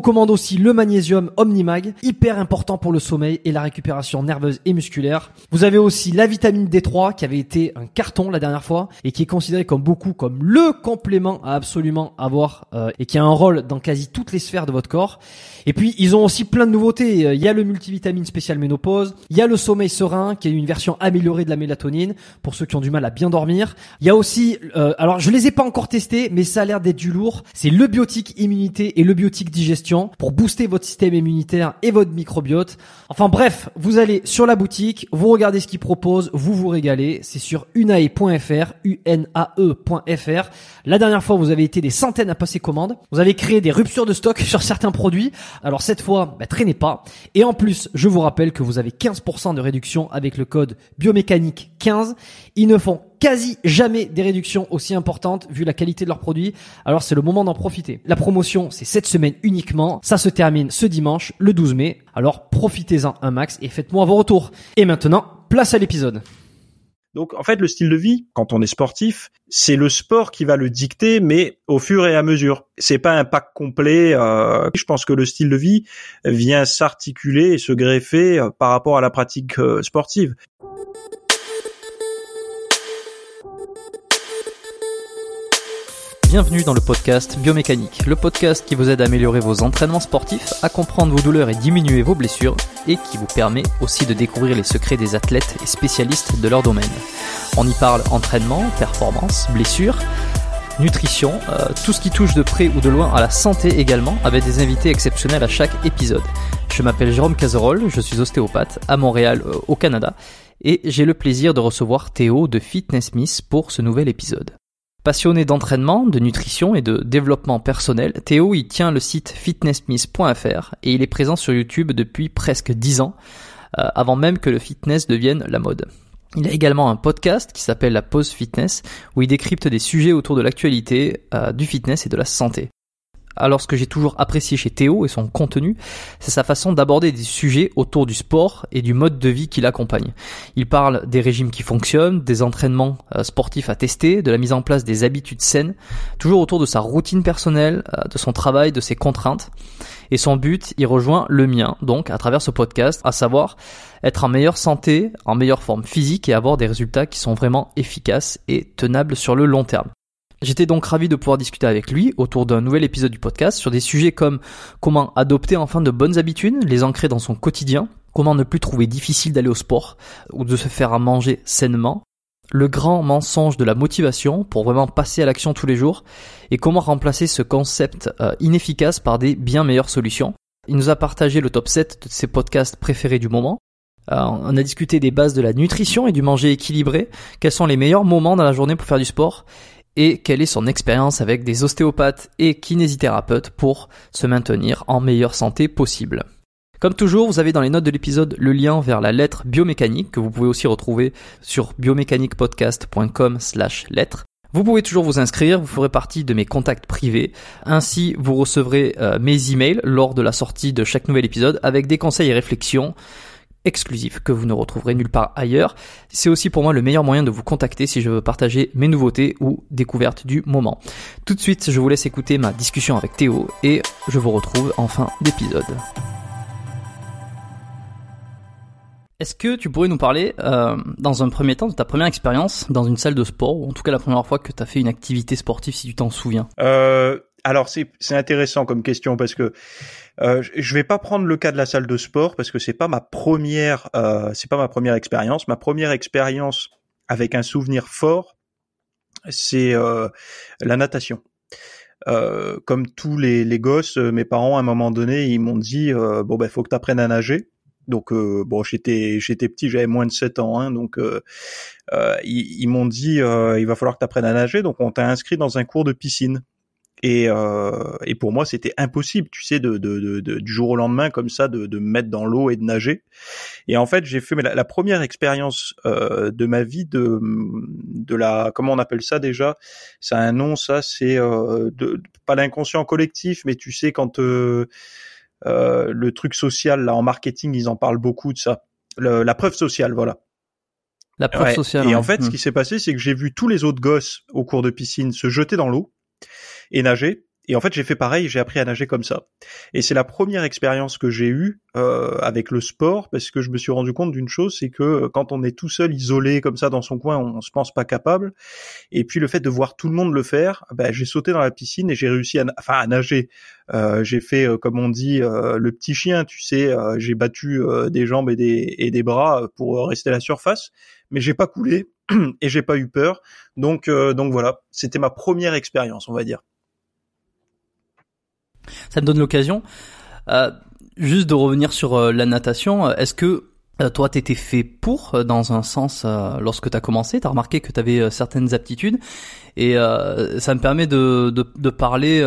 recommande aussi le magnésium Omnimag, hyper important pour le sommeil et la récupération nerveuse et musculaire. Vous avez aussi la vitamine D3 qui avait été un carton la dernière fois et qui est considéré comme beaucoup comme le complément à absolument avoir euh, et qui a un rôle dans quasi toutes les sphères de votre corps. Et puis ils ont aussi plein de nouveautés. Euh, Il y a le multivitamine spécial ménopause, il y a le sommeil serein qui est une version améliorée de la mélatonine pour ceux qui ont du mal à bien dormir. Il y a aussi, euh, alors je les ai pas encore testés, mais ça a l'air d'être du lourd. C'est le biotique immunité et le biotique digestion pour booster votre système immunitaire et votre microbiote. Enfin bref, vous allez sur la boutique, vous regardez ce qu'ils proposent, vous vous régalez. C'est sur unae.fr, unae.fr. La dernière fois, vous avez été des centaines à passer commande. Vous avez créé des ruptures de stock sur certains produits. Alors cette fois, bah, traînez pas. Et en plus, je vous rappelle que vous avez 15% de réduction avec le code biomécanique 15. Ils ne font quasi jamais des réductions aussi importantes vu la qualité de leurs produits. Alors c'est le moment d'en profiter. La promotion, c'est cette semaine uniquement. Ça se termine ce dimanche, le 12 mai. Alors profitez-en un max et faites-moi vos retours. Et maintenant, place à l'épisode. Donc en fait, le style de vie, quand on est sportif, c'est le sport qui va le dicter, mais au fur et à mesure. C'est pas un pack complet. euh, je pense que le style de vie vient s'articuler et se greffer euh, par rapport à la pratique euh, sportive. Bienvenue dans le podcast Biomécanique, le podcast qui vous aide à améliorer vos entraînements sportifs, à comprendre vos douleurs et diminuer vos blessures, et qui vous permet aussi de découvrir les secrets des athlètes et spécialistes de leur domaine. On y parle entraînement, performance, blessures, nutrition, euh, tout ce qui touche de près ou de loin à la santé également, avec des invités exceptionnels à chaque épisode. Je m'appelle Jérôme Cazerolle, je suis ostéopathe à Montréal euh, au Canada, et j'ai le plaisir de recevoir Théo de Fitness Miss pour ce nouvel épisode. Passionné d'entraînement, de nutrition et de développement personnel, Théo y tient le site fitnessmiss.fr et il est présent sur YouTube depuis presque 10 ans, euh, avant même que le fitness devienne la mode. Il a également un podcast qui s'appelle La Pause Fitness, où il décrypte des sujets autour de l'actualité, euh, du fitness et de la santé. Alors ce que j'ai toujours apprécié chez Théo et son contenu, c'est sa façon d'aborder des sujets autour du sport et du mode de vie qui l'accompagne. Il parle des régimes qui fonctionnent, des entraînements euh, sportifs à tester, de la mise en place des habitudes saines, toujours autour de sa routine personnelle, euh, de son travail, de ses contraintes. Et son but, il rejoint le mien, donc à travers ce podcast, à savoir être en meilleure santé, en meilleure forme physique et avoir des résultats qui sont vraiment efficaces et tenables sur le long terme. J'étais donc ravi de pouvoir discuter avec lui autour d'un nouvel épisode du podcast sur des sujets comme comment adopter enfin de bonnes habitudes, les ancrer dans son quotidien, comment ne plus trouver difficile d'aller au sport ou de se faire à manger sainement, le grand mensonge de la motivation pour vraiment passer à l'action tous les jours et comment remplacer ce concept euh, inefficace par des bien meilleures solutions. Il nous a partagé le top 7 de ses podcasts préférés du moment. Euh, on a discuté des bases de la nutrition et du manger équilibré, quels sont les meilleurs moments dans la journée pour faire du sport? Et quelle est son expérience avec des ostéopathes et kinésithérapeutes pour se maintenir en meilleure santé possible. Comme toujours, vous avez dans les notes de l'épisode le lien vers la lettre biomécanique que vous pouvez aussi retrouver sur biomécaniquepodcast.com slash lettre. Vous pouvez toujours vous inscrire, vous ferez partie de mes contacts privés. Ainsi, vous recevrez euh, mes emails lors de la sortie de chaque nouvel épisode avec des conseils et réflexions exclusifs que vous ne retrouverez nulle part ailleurs. C'est aussi pour moi le meilleur moyen de vous contacter si je veux partager mes nouveautés ou découvertes du moment. Tout de suite, je vous laisse écouter ma discussion avec Théo et je vous retrouve en fin d'épisode. Est-ce que tu pourrais nous parler, euh, dans un premier temps, de ta première expérience dans une salle de sport, ou en tout cas la première fois que tu as fait une activité sportive, si tu t'en souviens? Euh, Alors c'est intéressant comme question parce que euh, je vais pas prendre le cas de la salle de sport parce que c'est pas ma première euh, c'est pas ma première expérience. Ma première expérience avec un souvenir fort, c'est euh, la natation. Euh, comme tous les, les gosses, mes parents à un moment donné, ils m'ont dit bon ben faut que tu à nager. Donc euh, bon, j'étais j'étais petit, j'avais moins de 7 ans, hein, donc euh, ils, m'ont dit il va falloir que tu apprennes à nager, donc on t'a inscrit dans un cours de piscine. Et, et pour moi, c'était impossible, tu sais, de, de, de, du jour au lendemain comme ça, de, de me mettre dans l'eau et de nager. Et en fait, j'ai fait la, la, première expérience de ma vie de, de la, comment on appelle ça déjà? Ça a un nom, ça, c'est de, pas l'inconscient collectif, mais tu sais quand euh, le truc social là en marketing, ils en parlent beaucoup de ça. la preuve sociale, voilà. La preuve sociale. Et en fait, ce hmm. qui s'est passé, c'est que j'ai vu tous les autres gosses au cours de piscine se jeter dans l'eau et nager. Et en fait, j'ai fait pareil, j'ai appris à nager comme ça. Et c'est la première expérience que j'ai eue euh, avec le sport, parce que je me suis rendu compte d'une chose, c'est que euh, quand on est tout seul, isolé comme ça dans son coin, on, se pense pas capable. Et puis le fait de voir tout le monde le faire, ben, j'ai sauté dans la piscine et j'ai réussi à, enfin, à nager. Euh, j'ai fait, euh, comme on dit, euh, le petit chien, tu sais, j'ai battu des jambes et des, et des bras pour rester à la surface, mais j'ai pas coulé et j'ai pas eu peur. Donc, donc voilà, c'était ma première expérience, on va dire ça me donne l'occasion euh, juste de revenir sur euh, la natation. Est-ce que euh, toi, t'étais fait pour, dans un sens, lorsque t'as commencé, t'as remarqué que t'avais certaines aptitudes, et ça me permet de, de, de parler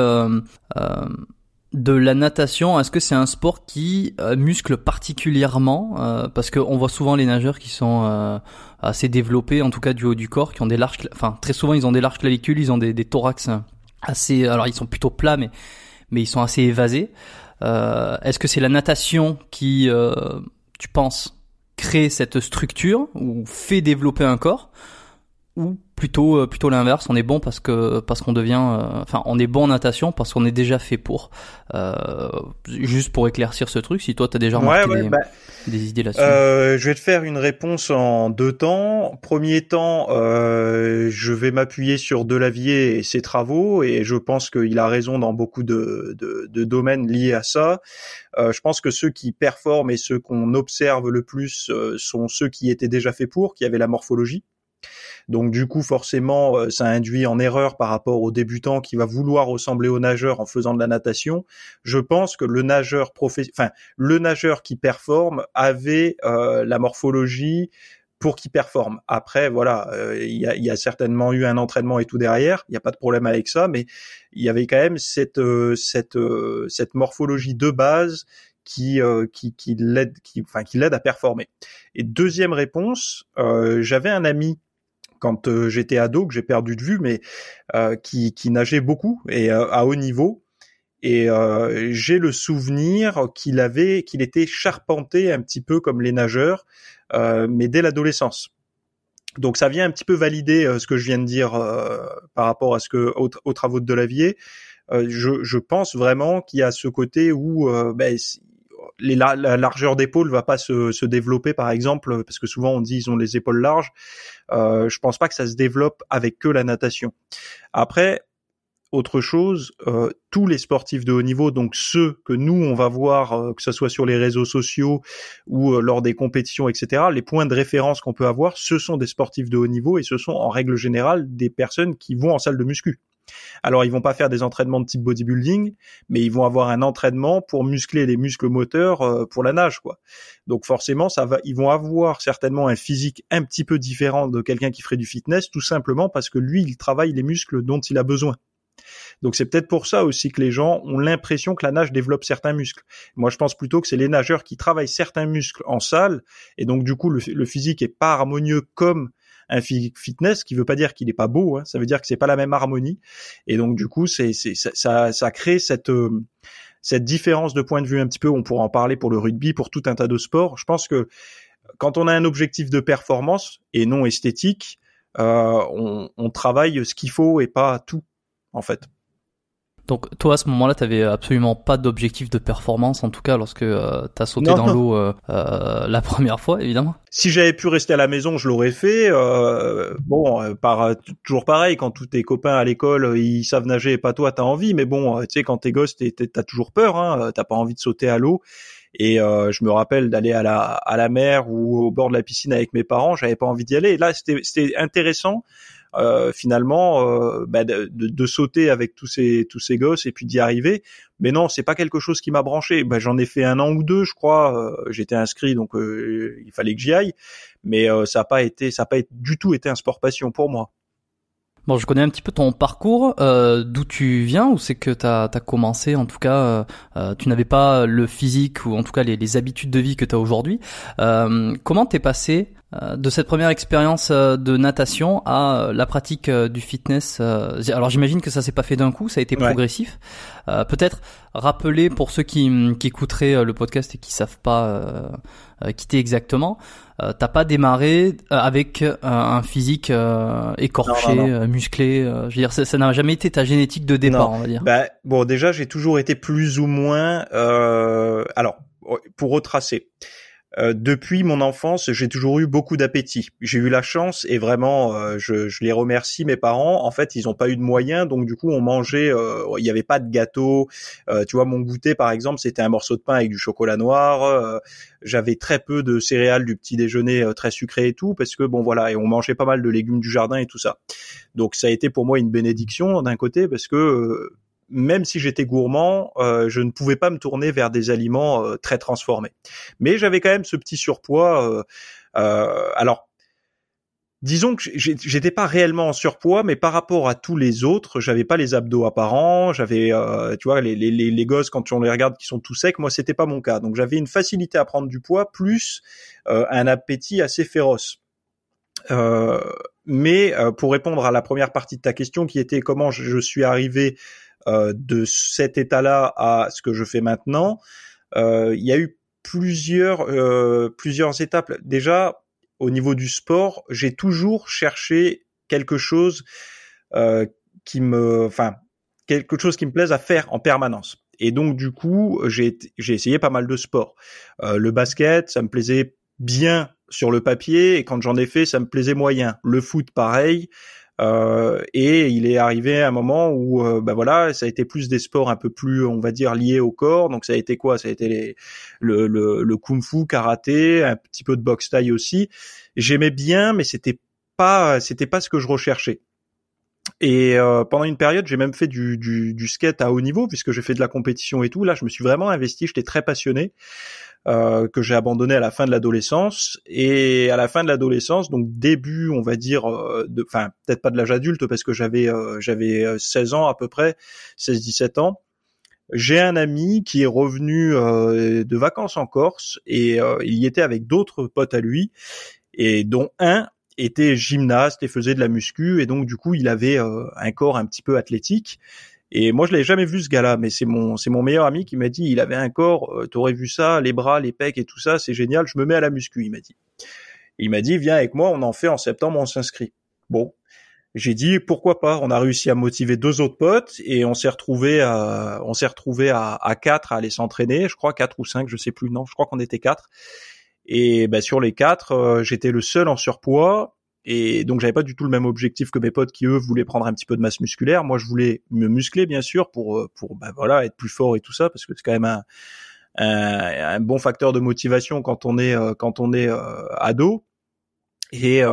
de la natation. Est-ce que c'est un sport qui muscle particulièrement, parce qu'on voit souvent les nageurs qui sont assez développés, en tout cas du haut du corps, qui ont des larges, enfin très souvent ils ont des larges clavicules, ils ont des thorax assez, alors ils sont plutôt plats, mais mais ils sont assez évasés. Euh, Est-ce que c'est la natation qui, euh, tu penses, crée cette structure ou fait développer un corps ou plutôt euh, plutôt l'inverse. On est bon parce que parce qu'on devient euh, enfin on est bon en natation parce qu'on est déjà fait pour. Euh, juste pour éclaircir ce truc si toi tu as déjà remarqué bah, des, idées là-dessus. euh, je vais te faire une réponse en deux temps. Premier temps je vais m'appuyer sur Delavier et ses travaux et je pense qu'il a raison dans beaucoup de, de, de domaines liés à ça. Je pense que ceux qui performent et ceux qu'on observe le plus sont ceux qui étaient déjà faits pour qui avaient la morphologie donc du coup, forcément, euh, ça induit en erreur par rapport au débutant qui va vouloir ressembler au nageur en faisant de la natation. Je pense que le nageur enfin le nageur qui performe avait euh, la morphologie pour qu'il performe. Après, voilà, euh, il y, a, certainement eu un entraînement et tout derrière. Il n'y a pas de problème avec ça, mais il y avait quand même cette cette cette morphologie de base qui qui qui l'aide qui enfin qui l'aide à performer. Et deuxième réponse, j'avais un ami quand euh, j'étais ado que j'ai perdu de vue, mais euh, qui, qui nageait beaucoup et euh, à haut niveau. Et j'ai le souvenir qu'il avait, qu'il était charpenté un petit peu comme les nageurs, mais dès l'adolescence. Donc ça vient un petit peu valider ce que je viens de dire par rapport à ce que aux, travaux de Delavier. Je, je, pense vraiment qu'il y a ce côté où ben, la, largeur d'épaule va pas se, se, développer par exemple parce que souvent on dit ils ont les épaules larges. Euh, je pense pas que ça se développe avec que la natation. Après, autre chose, euh, tous les sportifs de haut niveau, donc ceux que nous on va voir, euh, que ce soit sur les réseaux sociaux ou euh, lors des compétitions, etc. Les points de référence qu'on peut avoir, ce sont des sportifs de haut niveau et ce sont en règle générale des personnes qui vont en salle de muscu. Alors ils vont pas faire des entraînements de type bodybuilding, mais ils vont avoir un entraînement pour muscler les muscles moteurs euh, pour la nage, quoi. Donc forcément, ça va, ils vont avoir certainement un physique un petit peu différent de quelqu'un qui ferait du fitness, tout simplement parce que lui, il travaille les muscles dont il a besoin. Donc c'est peut-être pour ça aussi que les gens ont l'impression que la nage développe certains muscles. Moi, je pense plutôt que c'est les nageurs qui travaillent certains muscles en salle, et donc du coup le, physique est pas harmonieux comme un fitness, qui veut pas dire qu'il est pas beau, hein. ça veut dire que c'est pas la même harmonie, et donc du coup c'est ça, ça crée cette euh, cette différence de point de vue un petit peu. On pourra en parler pour le rugby, pour tout un tas de sports. Je pense que quand on a un objectif de performance et non esthétique, euh, on, on travaille ce qu'il faut et pas tout en fait. Donc toi à ce moment-là, tu avais absolument pas d'objectif de performance, en tout cas lorsque euh, tu as sauté dans l'eau euh, euh, la première fois, évidemment. Si j'avais pu rester à la maison, je l'aurais fait. Euh, bon, euh, par toujours pareil, quand tous tes copains à l'école ils savent nager et pas toi, t'as envie. Mais bon, tu sais, quand t'es gosse, t'as toujours peur. Hein, t'as pas envie de sauter à l'eau. Et je me rappelle d'aller à la à la mer ou au bord de la piscine avec mes parents. J'avais pas envie d'y aller. Et là, c'était intéressant euh, finalement euh, bah, de, de, sauter avec tous ces tous ces gosses et puis d'y arriver. Mais non, c'est pas quelque chose qui m'a branché. Bah, j'en ai fait un an ou deux, je crois. Euh, j'étais inscrit, donc il fallait que j'y aille. Mais ça n'a pas été, ça n'a pas du tout été un sport passion pour moi. Bon, je connais un petit peu ton parcours, euh, d'où tu viens, ou c'est que tu as, commencé, en tout cas, euh, tu n'avais pas le physique ou en tout cas les, les habitudes de vie que tu as aujourd'hui. Euh, comment t'es passé euh, de cette première expérience euh, de natation à la pratique du fitness Alors j'imagine que ça s'est pas fait d'un coup, ça a été progressif. Peut-être rappeler pour ceux qui, qui écouteraient le podcast et qui savent pas qui t'es exactement, euh, t'as pas démarré avec un physique écorché, musclé. je veux dire, ça n'a jamais été ta génétique de départ, on va dire. Bah, bon, déjà j'ai toujours été plus ou moins. alors, pour retracer. Euh, depuis mon enfance, j'ai toujours eu beaucoup d'appétit. J'ai eu la chance et vraiment, euh, je, je, les remercie mes parents. En fait, ils n'ont pas eu de moyens, donc du coup, on mangeait. Euh, il n'y avait pas de gâteau. tu vois, mon goûter, par exemple, c'était un morceau de pain avec du chocolat noir. J'avais très peu de céréales du petit déjeuner très sucré et tout, parce que bon voilà, et on mangeait pas mal de légumes du jardin et tout ça. Donc ça a été pour moi une bénédiction d'un côté, parce que même si j'étais gourmand, euh, je ne pouvais pas me tourner vers des aliments euh, très transformés. Mais j'avais quand même ce petit surpoids. Euh, alors, disons que j'étais pas réellement en surpoids, mais par rapport à tous les autres, j'avais pas les abdos apparents. J'avais, tu vois, les, les, les, gosses quand on les regarde qui sont tout secs, moi c'était pas mon cas. Donc j'avais une facilité à prendre du poids plus un appétit assez féroce. mais pour répondre à la première partie de ta question, qui était comment je suis arrivé euh, de cet état-là à ce que je fais maintenant, euh, il y a eu plusieurs euh, plusieurs étapes. Déjà, au niveau du sport, j'ai toujours cherché quelque chose qui me, enfin, quelque chose qui me plaise à faire en permanence. Et donc du coup, j'ai j'ai essayé pas mal de sports. le basket, ça me plaisait bien sur le papier, et quand j'en ai fait, ça me plaisait moyen. Le foot, pareil. Euh, et il est arrivé un moment où, bah voilà, ça a été plus des sports un peu plus, on va dire, liés au corps. Donc ça a été quoi? Ça a été les, le, le, le kung-fu, karaté, un petit peu de boxe taille aussi. J'aimais bien, mais c'était pas, c'était pas ce que je recherchais. Et euh, pendant une période, j'ai même fait du, du, du, skate à haut niveau puisque j'ai fait de la compétition et tout. Là, je me suis vraiment investi. J'étais très passionné. Euh, que j'ai abandonné à la fin de l'adolescence. Et à la fin de l'adolescence donc début on va dire euh, de enfin peut-être pas de l'âge adulte parce que j'avais euh, j'avais 16 ans à peu près 16 17 ans. J'ai un ami qui est revenu de vacances en Corse et il y était avec d'autres potes à lui et dont un était gymnaste et faisait de la muscu. Et donc du coup il avait un corps un petit peu athlétique et moi, je l'avais jamais vu ce gars-là, mais c'est mon c'est mon meilleur ami qui m'a dit, il avait un corps, euh, t'aurais vu ça, les bras, les pecs et tout ça, c'est génial. Je me mets à la muscu, il m'a dit. Il m'a dit, viens avec moi, on en fait en septembre, on s'inscrit. Bon, j'ai dit pourquoi pas? On a réussi à motiver deux autres potes et on s'est retrouvé à on s'est retrouvé à, à quatre à aller s'entraîner. Je crois quatre ou cinq, je sais plus. Non, je crois qu'on était quatre. Et ben sur les quatre, euh, j'étais le seul en surpoids et donc j'avais pas du tout le même objectif que mes potes qui eux voulaient prendre un petit peu de masse musculaire. Moi je voulais me muscler bien sûr pour euh, pour bah, voilà être plus fort et tout ça parce que c'est quand même un, un, bon facteur de motivation quand on est euh, quand on est euh, ado. Et,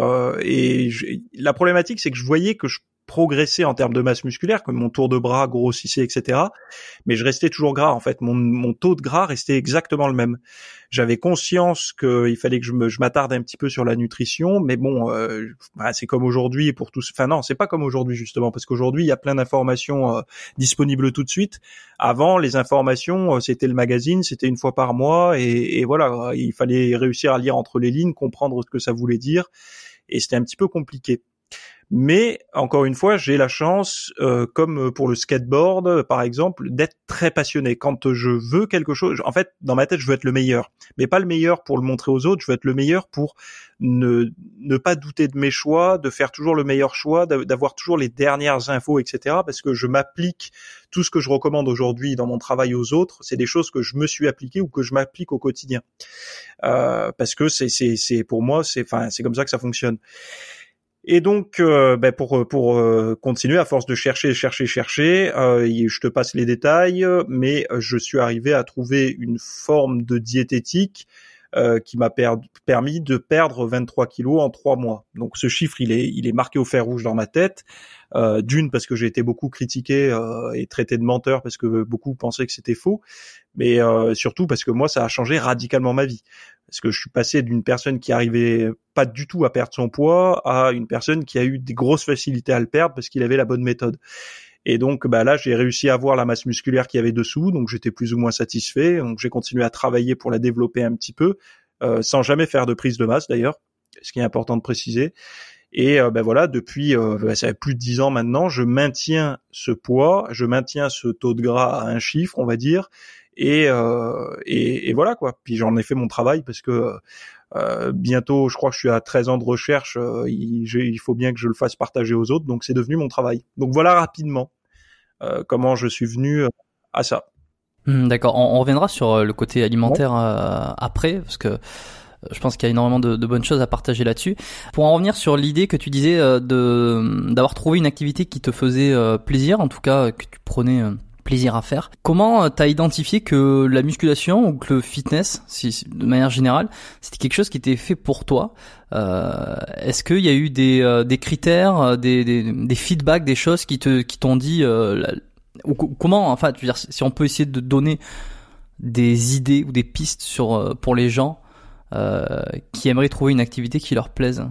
et la problématique c'est que je voyais que je progressé en termes de masse musculaire, comme mon tour de bras grossissait, etc. Mais je restais toujours gras. En fait, mon, mon taux de gras restait exactement le même. J'avais conscience qu'il fallait que je, je m'attarde un petit peu sur la nutrition, mais bon, euh, bah, c'est comme aujourd'hui pour tous. Enfin non, c'est pas comme aujourd'hui justement, parce qu'aujourd'hui il y a plein d'informations euh, disponibles tout de suite. Avant, les informations, euh, c'était le magazine, c'était une fois par mois, et voilà, il fallait réussir à lire entre les lignes, comprendre ce que ça voulait dire, et c'était un petit peu compliqué. Mais encore une fois, j'ai la chance, euh, comme pour le skateboard par exemple, d'être très passionné. Quand je veux quelque chose, en fait, dans ma tête, je veux être le meilleur, mais pas le meilleur pour le montrer aux autres. Je veux être le meilleur pour ne ne pas douter de mes choix, de faire toujours le meilleur choix, d'avoir toujours les dernières infos, etc. Parce que je m'applique tout ce que je recommande aujourd'hui dans mon travail aux autres, c'est des choses que je me suis appliqué ou que je m'applique au quotidien. Euh, parce que c'est c'est c'est pour moi, c'est enfin c'est comme ça que ça fonctionne. Et donc, euh, ben pour pour euh, continuer, à force de chercher, chercher, chercher, euh, je te passe les détails, mais je suis arrivé à trouver une forme de diététique qui m'a permis de perdre 23 kilos en trois mois. Donc ce chiffre, il est il est marqué au fer rouge dans ma tête. D'une parce que j'ai été beaucoup critiqué et traité de menteur parce que beaucoup pensaient que c'était faux, mais surtout parce que moi ça a changé radicalement ma vie parce que je suis passé d'une personne qui arrivait pas du tout à perdre son poids à une personne qui a eu des grosses facilités à le perdre parce qu'il avait la bonne méthode. Et donc bah là j'ai réussi à avoir la masse musculaire qu'il y avait dessous, donc j'étais plus ou moins satisfait. Donc j'ai continué à travailler pour la développer un petit peu, euh, sans jamais faire de prise de masse d'ailleurs, ce qui est important de préciser. Et euh, ben voilà, depuis euh, bah, ça fait plus de dix ans maintenant, je maintiens ce poids, je maintiens ce taux de gras à un chiffre, on va dire, euh, et, et, voilà quoi. Puis j'en ai fait mon travail parce que euh, bientôt, je crois que je suis à 13 ans de recherche, euh, il, il, faut bien que je le fasse partager aux autres, donc c'est devenu mon travail. Donc voilà rapidement comment je suis venu à ça. Hmm, d'accord, on, reviendra sur le côté alimentaire après, parce que je pense qu'il y a énormément de, de, bonnes choses à partager là-dessus. Pour en revenir sur l'idée que tu disais de d'avoir trouvé une activité qui te faisait plaisir, en tout cas que tu prenais plaisir à faire. Comment euh, t'as identifié que la musculation ou que le fitness, si, de manière générale, c'était quelque chose qui était fait pour toi euh, Est-ce qu'il y a eu des, euh, des critères, des, des, des, feedbacks, des choses qui te qui t'ont dit ou comment enfin, tu veux dire, si on peut essayer de donner des idées ou des pistes sur pour les gens qui aimeraient trouver une activité qui leur plaise?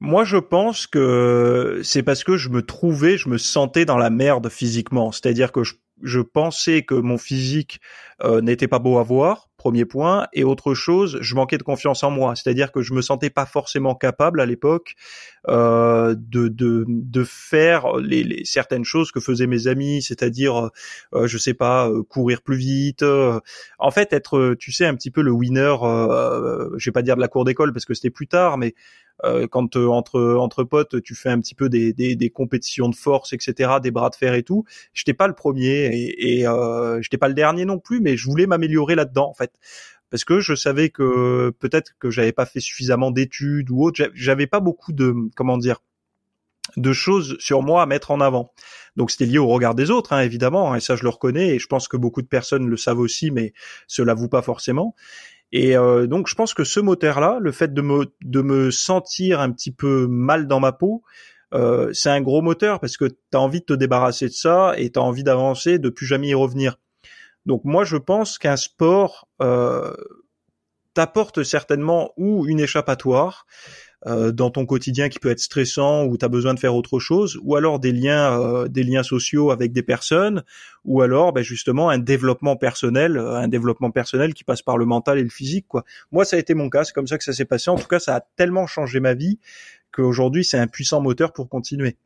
Moi, je pense que c'est parce que je me trouvais, je me sentais dans la merde physiquement. C'est-à-dire que je je pensais que mon physique euh, n'était pas beau à voir, premier point, et autre chose, je manquais de confiance en moi, c'est-à-dire que je me sentais pas forcément capable à l'époque euh, de, de, de faire les, les, certaines choses que faisaient mes amis, c'est-à-dire, euh, je sais pas, euh, courir plus vite. Euh, en fait, être, tu sais, un petit peu le winner. je vais pas dire de la cour d'école parce que c'était plus tard, mais euh, quand euh, entre entre potes tu fais un petit peu des, des, des, compétitions de force etc des bras de fer et tout j'étais pas le premier et, et euh, j'étais pas le dernier non plus mais je voulais m'améliorer là-dedans en fait parce que je savais que peut-être que j'avais pas fait suffisamment d'études ou autre j'avais pas beaucoup de comment dire de choses sur moi à mettre en avant. Donc c'était lié au regard des autres, hein, évidemment, hein, et ça je le reconnais, et je pense que beaucoup de personnes le savent aussi, mais se l'avouent pas forcément. Et euh, donc je pense que ce moteur-là, le fait de me, de me sentir un petit peu mal dans ma peau, euh, c'est un gros moteur parce que tu as envie de te débarrasser de ça et tu as envie d'avancer, de plus jamais y revenir. Donc moi je pense qu'un sport euh, t'apporte certainement ou une échappatoire, euh, dans ton quotidien qui peut être stressant ou tu as besoin de faire autre chose, ou alors des liens, euh, des liens sociaux avec des personnes, ou alors ben, justement un développement personnel, euh, un développement personnel qui passe par le mental et le physique. Quoi. Moi, ça a été mon cas, c'est comme ça que ça s'est passé. En tout cas, ça a tellement changé ma vie qu'aujourd'hui, c'est un puissant moteur pour continuer.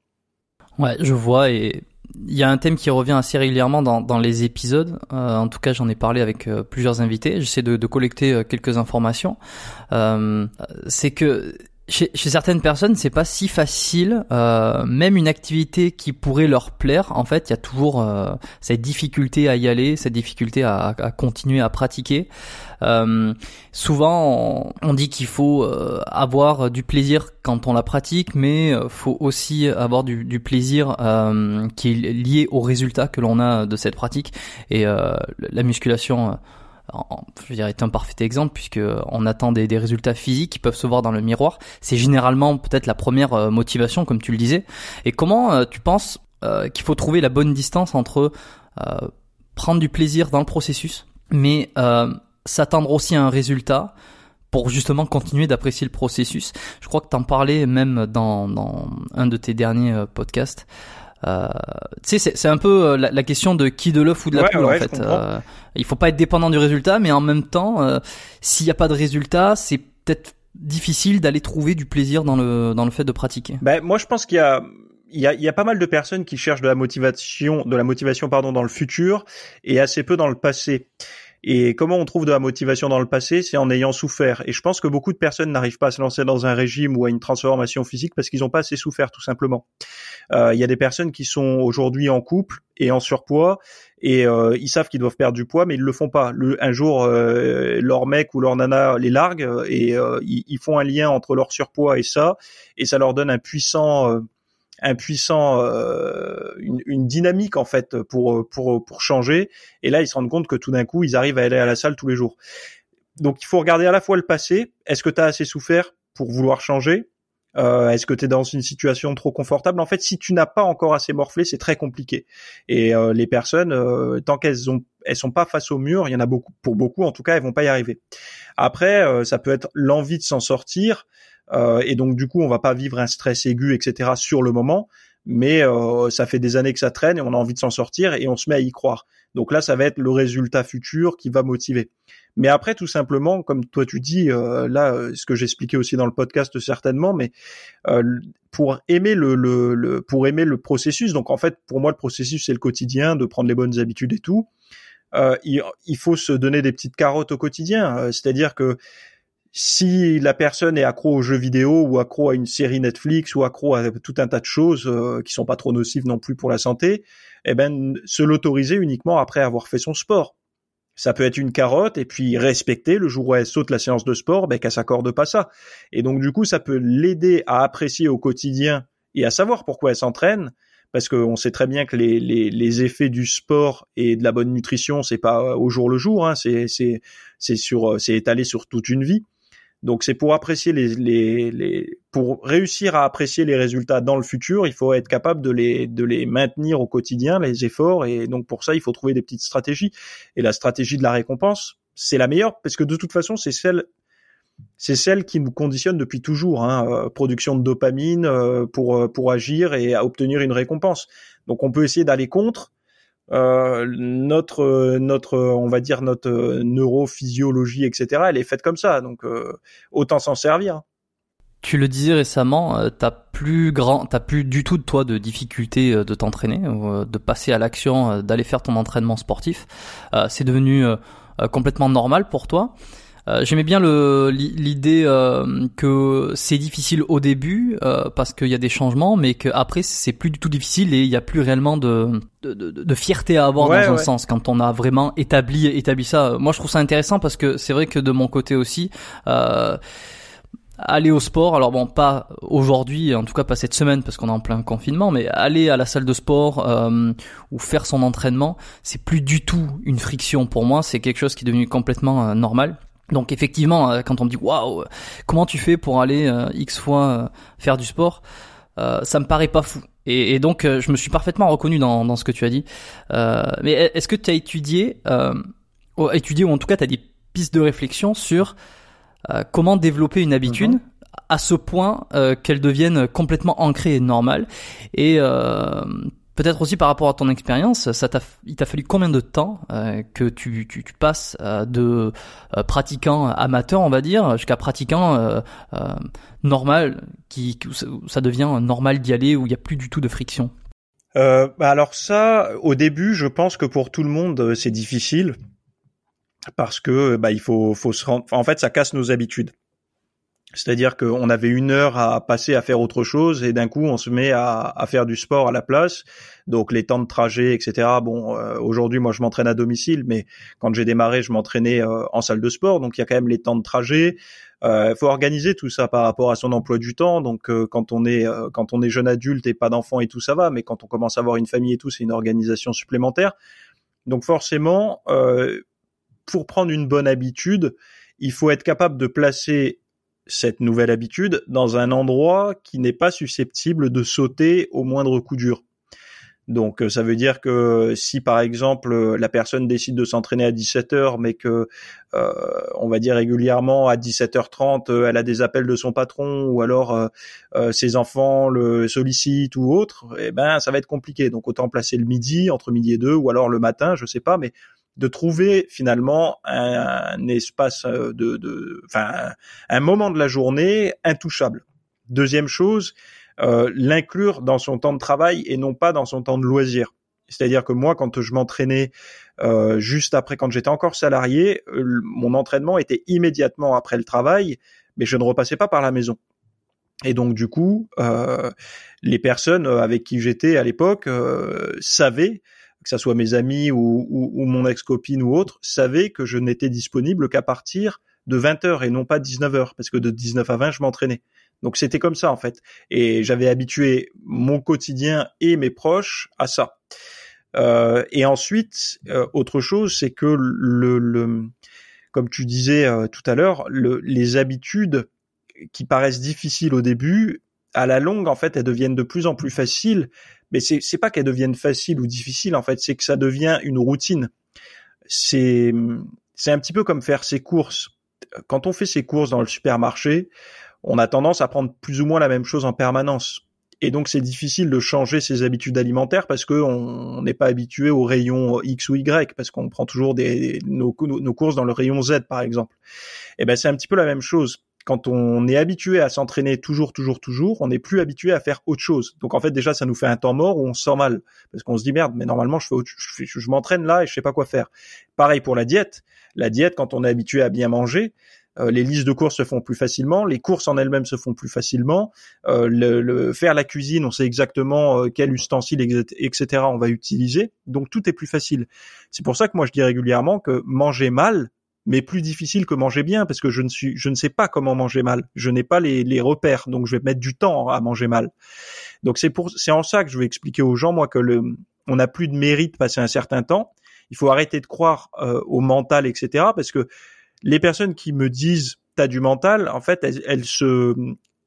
Ouais, je vois et il y a un thème qui revient assez régulièrement dans, dans les épisodes. en tout cas, j'en ai parlé avec plusieurs invités. J'essaie de, de collecter quelques informations. c'est que chez, certaines personnes, c'est pas si facile. Euh, même une activité qui pourrait leur plaire, en fait, il y a toujours euh, cette difficulté à y aller, cette difficulté à, continuer à pratiquer. Euh, souvent, on, dit qu'il faut euh, avoir du plaisir quand on la pratique, mais faut aussi avoir du, du plaisir qui est lié au résultat que l'on a de cette pratique. Et la musculation je dirais, est un parfait exemple puisque on attend des, résultats physiques qui peuvent se voir dans le miroir. C'est généralement peut-être la première euh, motivation, comme tu le disais. Et comment euh, tu penses euh, qu'il faut trouver la bonne distance entre prendre du plaisir dans le processus, mais s'attendre aussi à un résultat pour justement continuer d'apprécier le processus? Je crois que tu en parlais même dans un de tes derniers podcasts. Euh, tu sais, c'est un peu euh, la, question de qui de l'œuf ou de la poule en fait. Euh, il faut pas être dépendant du résultat, mais en même temps, euh, s'il n'y a pas de résultat, c'est peut-être difficile d'aller trouver du plaisir dans le dans le fait de pratiquer. Ben moi, je pense qu'il y a il y a, il y a pas mal de personnes qui cherchent de la motivation, de la motivation pardon dans le futur et assez peu dans le passé. Et comment on trouve de la motivation dans le passé C'est en ayant souffert. Et je pense que beaucoup de personnes n'arrivent pas à se lancer dans un régime ou à une transformation physique parce qu'ils n'ont pas assez souffert, tout simplement. Euh, il y a des personnes qui sont aujourd'hui en couple et en surpoids et euh, ils savent qu'ils doivent perdre du poids mais ils le font pas. Un jour, euh, leur mec ou leur nana les largue et ils, ils, font un lien entre leur surpoids et ça et ça leur donne un puissant un puissant, euh, une, une, dynamique en fait pour pour pour changer. Et là, ils se rendent compte que tout d'un coup, ils arrivent à aller à la salle tous les jours. Donc, il faut regarder à la fois le passé. Est-ce que tu as assez souffert pour vouloir changer? Euh, Est-ce que tu es dans une situation trop confortable? En fait, si tu n'as pas encore assez morflé, c'est très compliqué. Et euh, les personnes, euh, tant qu'elles ont, elles sont pas face au mur, il y en a beaucoup, pour beaucoup en tout cas, elles vont pas y arriver. Après, euh, ça peut être l'envie de s'en sortir. Euh, et donc du coup, on va pas vivre un stress aigu, etc. sur le moment, mais euh, ça fait des années que ça traîne et on a envie de s'en sortir et on se met à y croire. Donc là, ça va être le résultat futur qui va motiver. Mais après, tout simplement, comme toi tu dis, euh, là, ce que j'expliquais aussi dans le podcast certainement, mais pour aimer le, le, le, pour aimer le processus. Donc en fait, pour moi, le processus c'est le quotidien, de prendre les bonnes habitudes et tout. il, il, faut se donner des petites carottes au quotidien. C'est-à-dire que si la personne est accro aux jeux vidéo ou accro à une série Netflix ou accro à tout un tas de choses euh, qui sont pas trop nocives non plus pour la santé, eh ben se l'autoriser uniquement après avoir fait son sport. Ça peut être une carotte et puis respecter le jour où elle saute la séance de sport, ben qu'elle s'accorde pas ça. Et donc du coup, ça peut l'aider à apprécier au quotidien et à savoir pourquoi elle s'entraîne, parce qu'on sait très bien que les, les, les, effets du sport et de la bonne nutrition, c'est pas au jour le jour, hein, c'est c'est c'est étalé sur toute une vie. Donc c'est pour apprécier les, les, les, pour réussir à apprécier les résultats dans le futur, il faut être capable de les de les maintenir au quotidien les efforts et donc pour ça il faut trouver des petites stratégies et la stratégie de la récompense c'est la meilleure parce que de toute façon c'est celle c'est celle qui nous conditionne depuis toujours hein, euh, production de dopamine euh, pour euh, pour agir et à obtenir une récompense. Donc on peut essayer d'aller contre euh, notre notre on va dire notre neurophysiologie etc elle est faite comme ça donc euh, autant s'en servir tu le disais récemment, euh, t'as plus grand, t'as plus du tout de toi de difficulté de t'entraîner, de passer à l'action, d'aller faire ton entraînement sportif. c'est devenu complètement normal pour toi. Euh, j'aimais bien l'idée euh, que c'est difficile au début euh, parce qu'il y a des changements, mais qu'après c'est plus du tout difficile et il n'y a plus réellement de, de, de, fierté à avoir dans un sens quand on a vraiment établi établi ça. Moi, je trouve ça intéressant parce que c'est vrai que de mon côté aussi. aller au sport, alors bon, pas aujourd'hui, en tout cas pas cette semaine parce qu'on est en plein confinement, mais aller à la salle de sport ou faire son entraînement, c'est plus du tout une friction pour moi, c'est quelque chose qui est devenu complètement normal. Donc effectivement, euh, quand on me dit waouh, comment tu fais pour aller euh, x fois euh, faire du sport, ça me paraît pas fou. Et, donc je me suis parfaitement reconnu dans, dans ce que tu as dit. mais est-ce que tu as étudié, étudié ou en tout cas tu as des pistes de réflexion sur comment développer une habitude mhm. à ce point qu'elle devienne complètement ancrée et normale? Et Peut-être aussi par rapport à ton expérience, ça t'a, il t'a fallu combien de temps euh, que tu, passes euh, de euh, pratiquant amateur, on va dire, jusqu'à pratiquant normal, qui, ça devient normal d'y aller, où il n'y a plus du tout de friction? Bah Alors ça, au début, je pense que pour tout le monde, c'est difficile parce que bah, il faut, faut se rendre. En fait, ça casse nos habitudes. C'est-à-dire qu'on avait une heure à passer à faire autre chose et d'un coup on se met à, faire du sport à la place. Donc les temps de trajet, etc. Bon, euh, aujourd'hui moi je m'entraîne à domicile, mais quand j'ai démarré je m'entraînais euh, en salle de sport. Donc il y a quand même les temps de trajet. Il euh, faut organiser tout ça par rapport à son emploi du temps. Donc quand on est quand on est jeune adulte et pas d'enfant et tout ça va, mais quand on commence à avoir une famille et tout, c'est une organisation supplémentaire. Donc forcément, pour prendre une bonne habitude, il faut être capable de placer cette nouvelle habitude dans un endroit qui n'est pas susceptible de sauter au moindre coup dur. Donc euh, ça veut dire que si par exemple la personne décide de s'entraîner à 17h mais que euh, on va dire régulièrement à 17h30 euh, elle a des appels de son patron ou alors ses enfants le sollicitent ou autre, eh ben ça va être compliqué. Donc autant placer le midi entre midi et deux ou alors le matin, je sais pas mais de trouver finalement un, espace de, enfin un moment de la journée intouchable. Deuxième chose, euh, l'inclure dans son temps de travail et non pas dans son temps de loisir. C'est-à-dire que moi, quand je m'entraînais euh, juste après, quand j'étais encore salarié, euh, mon entraînement était immédiatement après le travail, mais je ne repassais pas par la maison. Et donc du coup, les personnes avec qui j'étais à l'époque savaient, que ce soit mes amis ou, mon ex-copine ou autre, savaient que je n'étais disponible qu'à partir de 20h et non pas 19h, parce que de 19 à 20, je m'entraînais. Donc c'était comme ça en fait. Et j'avais habitué mon quotidien et mes proches à ça. Euh, et ensuite, euh, autre chose, c'est que le, comme tu disais euh, tout à l'heure, le, les habitudes qui paraissent difficiles au début, à la longue, en fait, elles deviennent de plus en plus faciles. Mais c'est c'est pas qu'elles deviennent faciles ou difficiles, en fait, c'est que ça devient une routine. C'est c'est un petit peu comme faire ses courses. Quand on fait ses courses dans le supermarché, on a tendance à prendre plus ou moins la même chose en permanence. Et donc c'est difficile de changer ses habitudes alimentaires parce que on n'est pas habitué au rayon X ou Y parce qu'on prend toujours des, nos, nos, courses dans le rayon Z par exemple. Et ben c'est un petit peu la même chose. Quand on est habitué à s'entraîner toujours, toujours, toujours, on n'est plus habitué à faire autre chose. Donc en fait déjà ça nous fait un temps mort où on se sent mal parce qu'on se dit merde, mais normalement je je, je m'entraîne là et je sais pas quoi faire. Pareil pour la diète. La diète, quand on est habitué à bien manger, euh, les listes de courses se font plus facilement, les courses en elles-mêmes se font plus facilement, euh, faire la cuisine, on sait exactement euh, quel ustensile, etc. on va utiliser, donc tout est plus facile. C'est pour ça que moi je dis régulièrement que manger mal, mais plus difficile que manger bien parce que je ne suis, je ne sais pas comment manger mal. Je n'ai pas les, les repères, donc je vais mettre du temps à manger mal. Donc c'est pour, c'est en ça que je vais expliquer aux gens moi que le, on n'a plus de mérite passer un certain temps. Il faut arrêter de croire au mental, etc. Parce que les personnes qui me disent t'as du mental, en fait, elles, se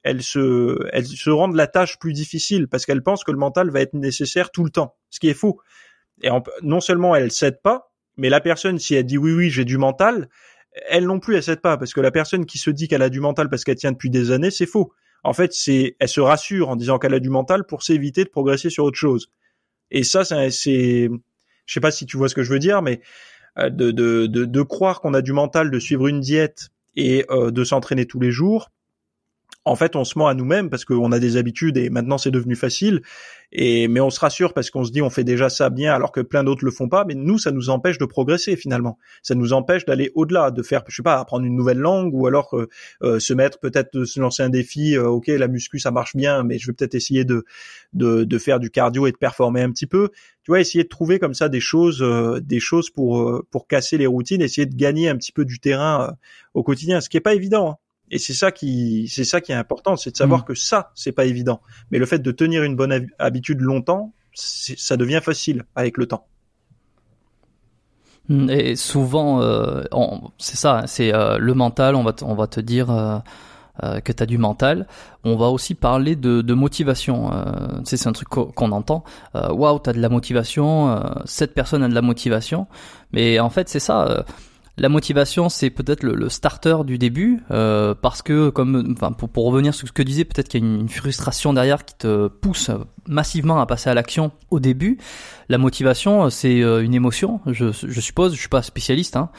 elles se, elles se rendent la tâche plus difficile parce qu'elles pensent que le mental va être nécessaire tout le temps, ce qui est faux. Et non seulement elle cède pas, mais la personne, si elle dit oui, oui, j'ai du mental, elle non plus, elle cède pas parce que la personne qui se dit qu'elle a du mental parce qu'elle tient depuis des années, c'est faux. En fait, c'est, elle se rassure en disant qu'elle a du mental pour s'éviter de progresser sur autre chose. Et ça, c'est, je sais pas si tu vois ce que je veux dire, mais euh, de, de, de, de croire qu'on a du mental de suivre une diète et euh, de s'entraîner tous les jours, en fait, on se ment à nous-mêmes parce qu'on a des habitudes et maintenant c'est devenu facile. Et mais on se rassure parce qu'on se dit on fait déjà ça bien alors que plein d'autres le font pas. Mais nous, ça nous empêche de progresser finalement. Ça nous empêche d'aller au-delà, de faire, je sais pas, apprendre une nouvelle langue ou alors euh, euh se mettre peut-être de se lancer un défi. Euh, ok, la muscu ça marche bien, mais je vais peut-être essayer de, de, de faire du cardio et de performer un petit peu. Tu vois, essayer de trouver comme ça des choses, euh, des choses pour pour casser les routines, essayer de gagner un petit peu du terrain au quotidien, ce qui est pas évident. Hein. Et c'est ça qui, c'est ça qui est important, c'est de savoir mm. que ça, c'est pas évident. Mais le fait de tenir une bonne habitude longtemps, ça devient facile avec le temps. Mm, et souvent, euh, c'est ça, c'est euh, le mental. On va, on va te dire euh, euh que tu as du mental. On va aussi parler de, de motivation. c'est un truc qu'on entend. Waouh, tu as de la motivation. cette personne a de la motivation. Mais en fait, c'est ça la motivation, c'est peut-être le, starter du début, euh, parce que, comme, enfin, pour, pour, revenir sur ce que disais, peut-être qu'il y a une, frustration derrière qui te pousse massivement à passer à l'action au début. La motivation, c'est euh, une émotion, je, je, suppose. Je suis pas spécialiste, hein.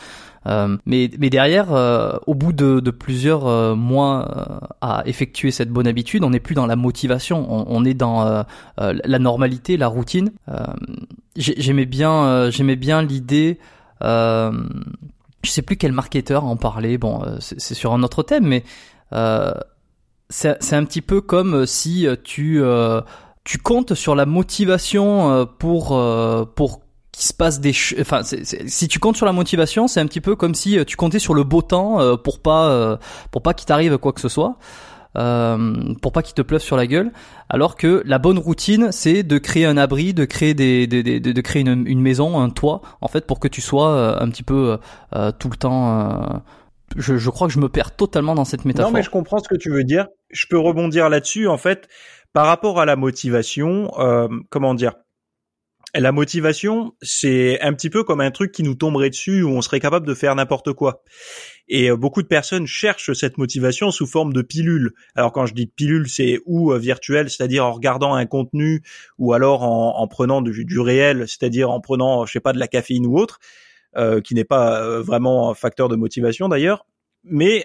Euh, mais, mais derrière, euh, au bout de, de plusieurs euh, mois à effectuer cette bonne habitude, on n'est plus dans la motivation, on, on est dans la normalité, la routine. j'aimais bien, j'aimais bien l'idée je sais plus quel marketeur en parlait. Bon, euh, c'est sur un autre thème, mais euh, c'est un petit peu comme euh, si tu tu comptes sur la motivation pour pour qu'il se passe des enfin si tu comptes sur la motivation c'est un petit peu comme si tu comptais sur le beau temps pour pas pour pas qu'il t'arrive quoi que ce soit euh, pour pas qu'il te pleuve sur la gueule. Alors que la bonne routine, c'est de créer un abri, de créer des, de, de, de créer une, maison, un toit, en fait, pour que tu sois euh, un petit peu euh, tout le temps. Je, je, crois que je me perds totalement dans cette métaphore. Non, mais je comprends ce que tu veux dire. Je peux rebondir là-dessus. En fait, par rapport à la motivation, comment dire la motivation, c'est un petit peu comme un truc qui nous tomberait dessus où on serait capable de faire n'importe quoi. Et euh, beaucoup de personnes cherchent cette motivation sous forme de pilule. Alors quand je dis pilule, c'est ou euh, virtuel, c'est-à-dire en regardant un contenu, ou alors en, prenant du, du réel, c'est-à-dire en prenant, je sais pas, de la caféine ou autre, euh, qui n'est pas vraiment un facteur de motivation d'ailleurs. Mais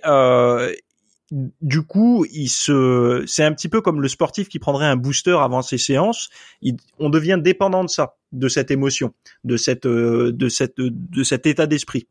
du coup, il se, c'est un petit peu comme le sportif qui prendrait un booster avant ses séances. on devient dépendant de ça, de cette émotion, de cette, euh, de cette, de cet état d'esprit.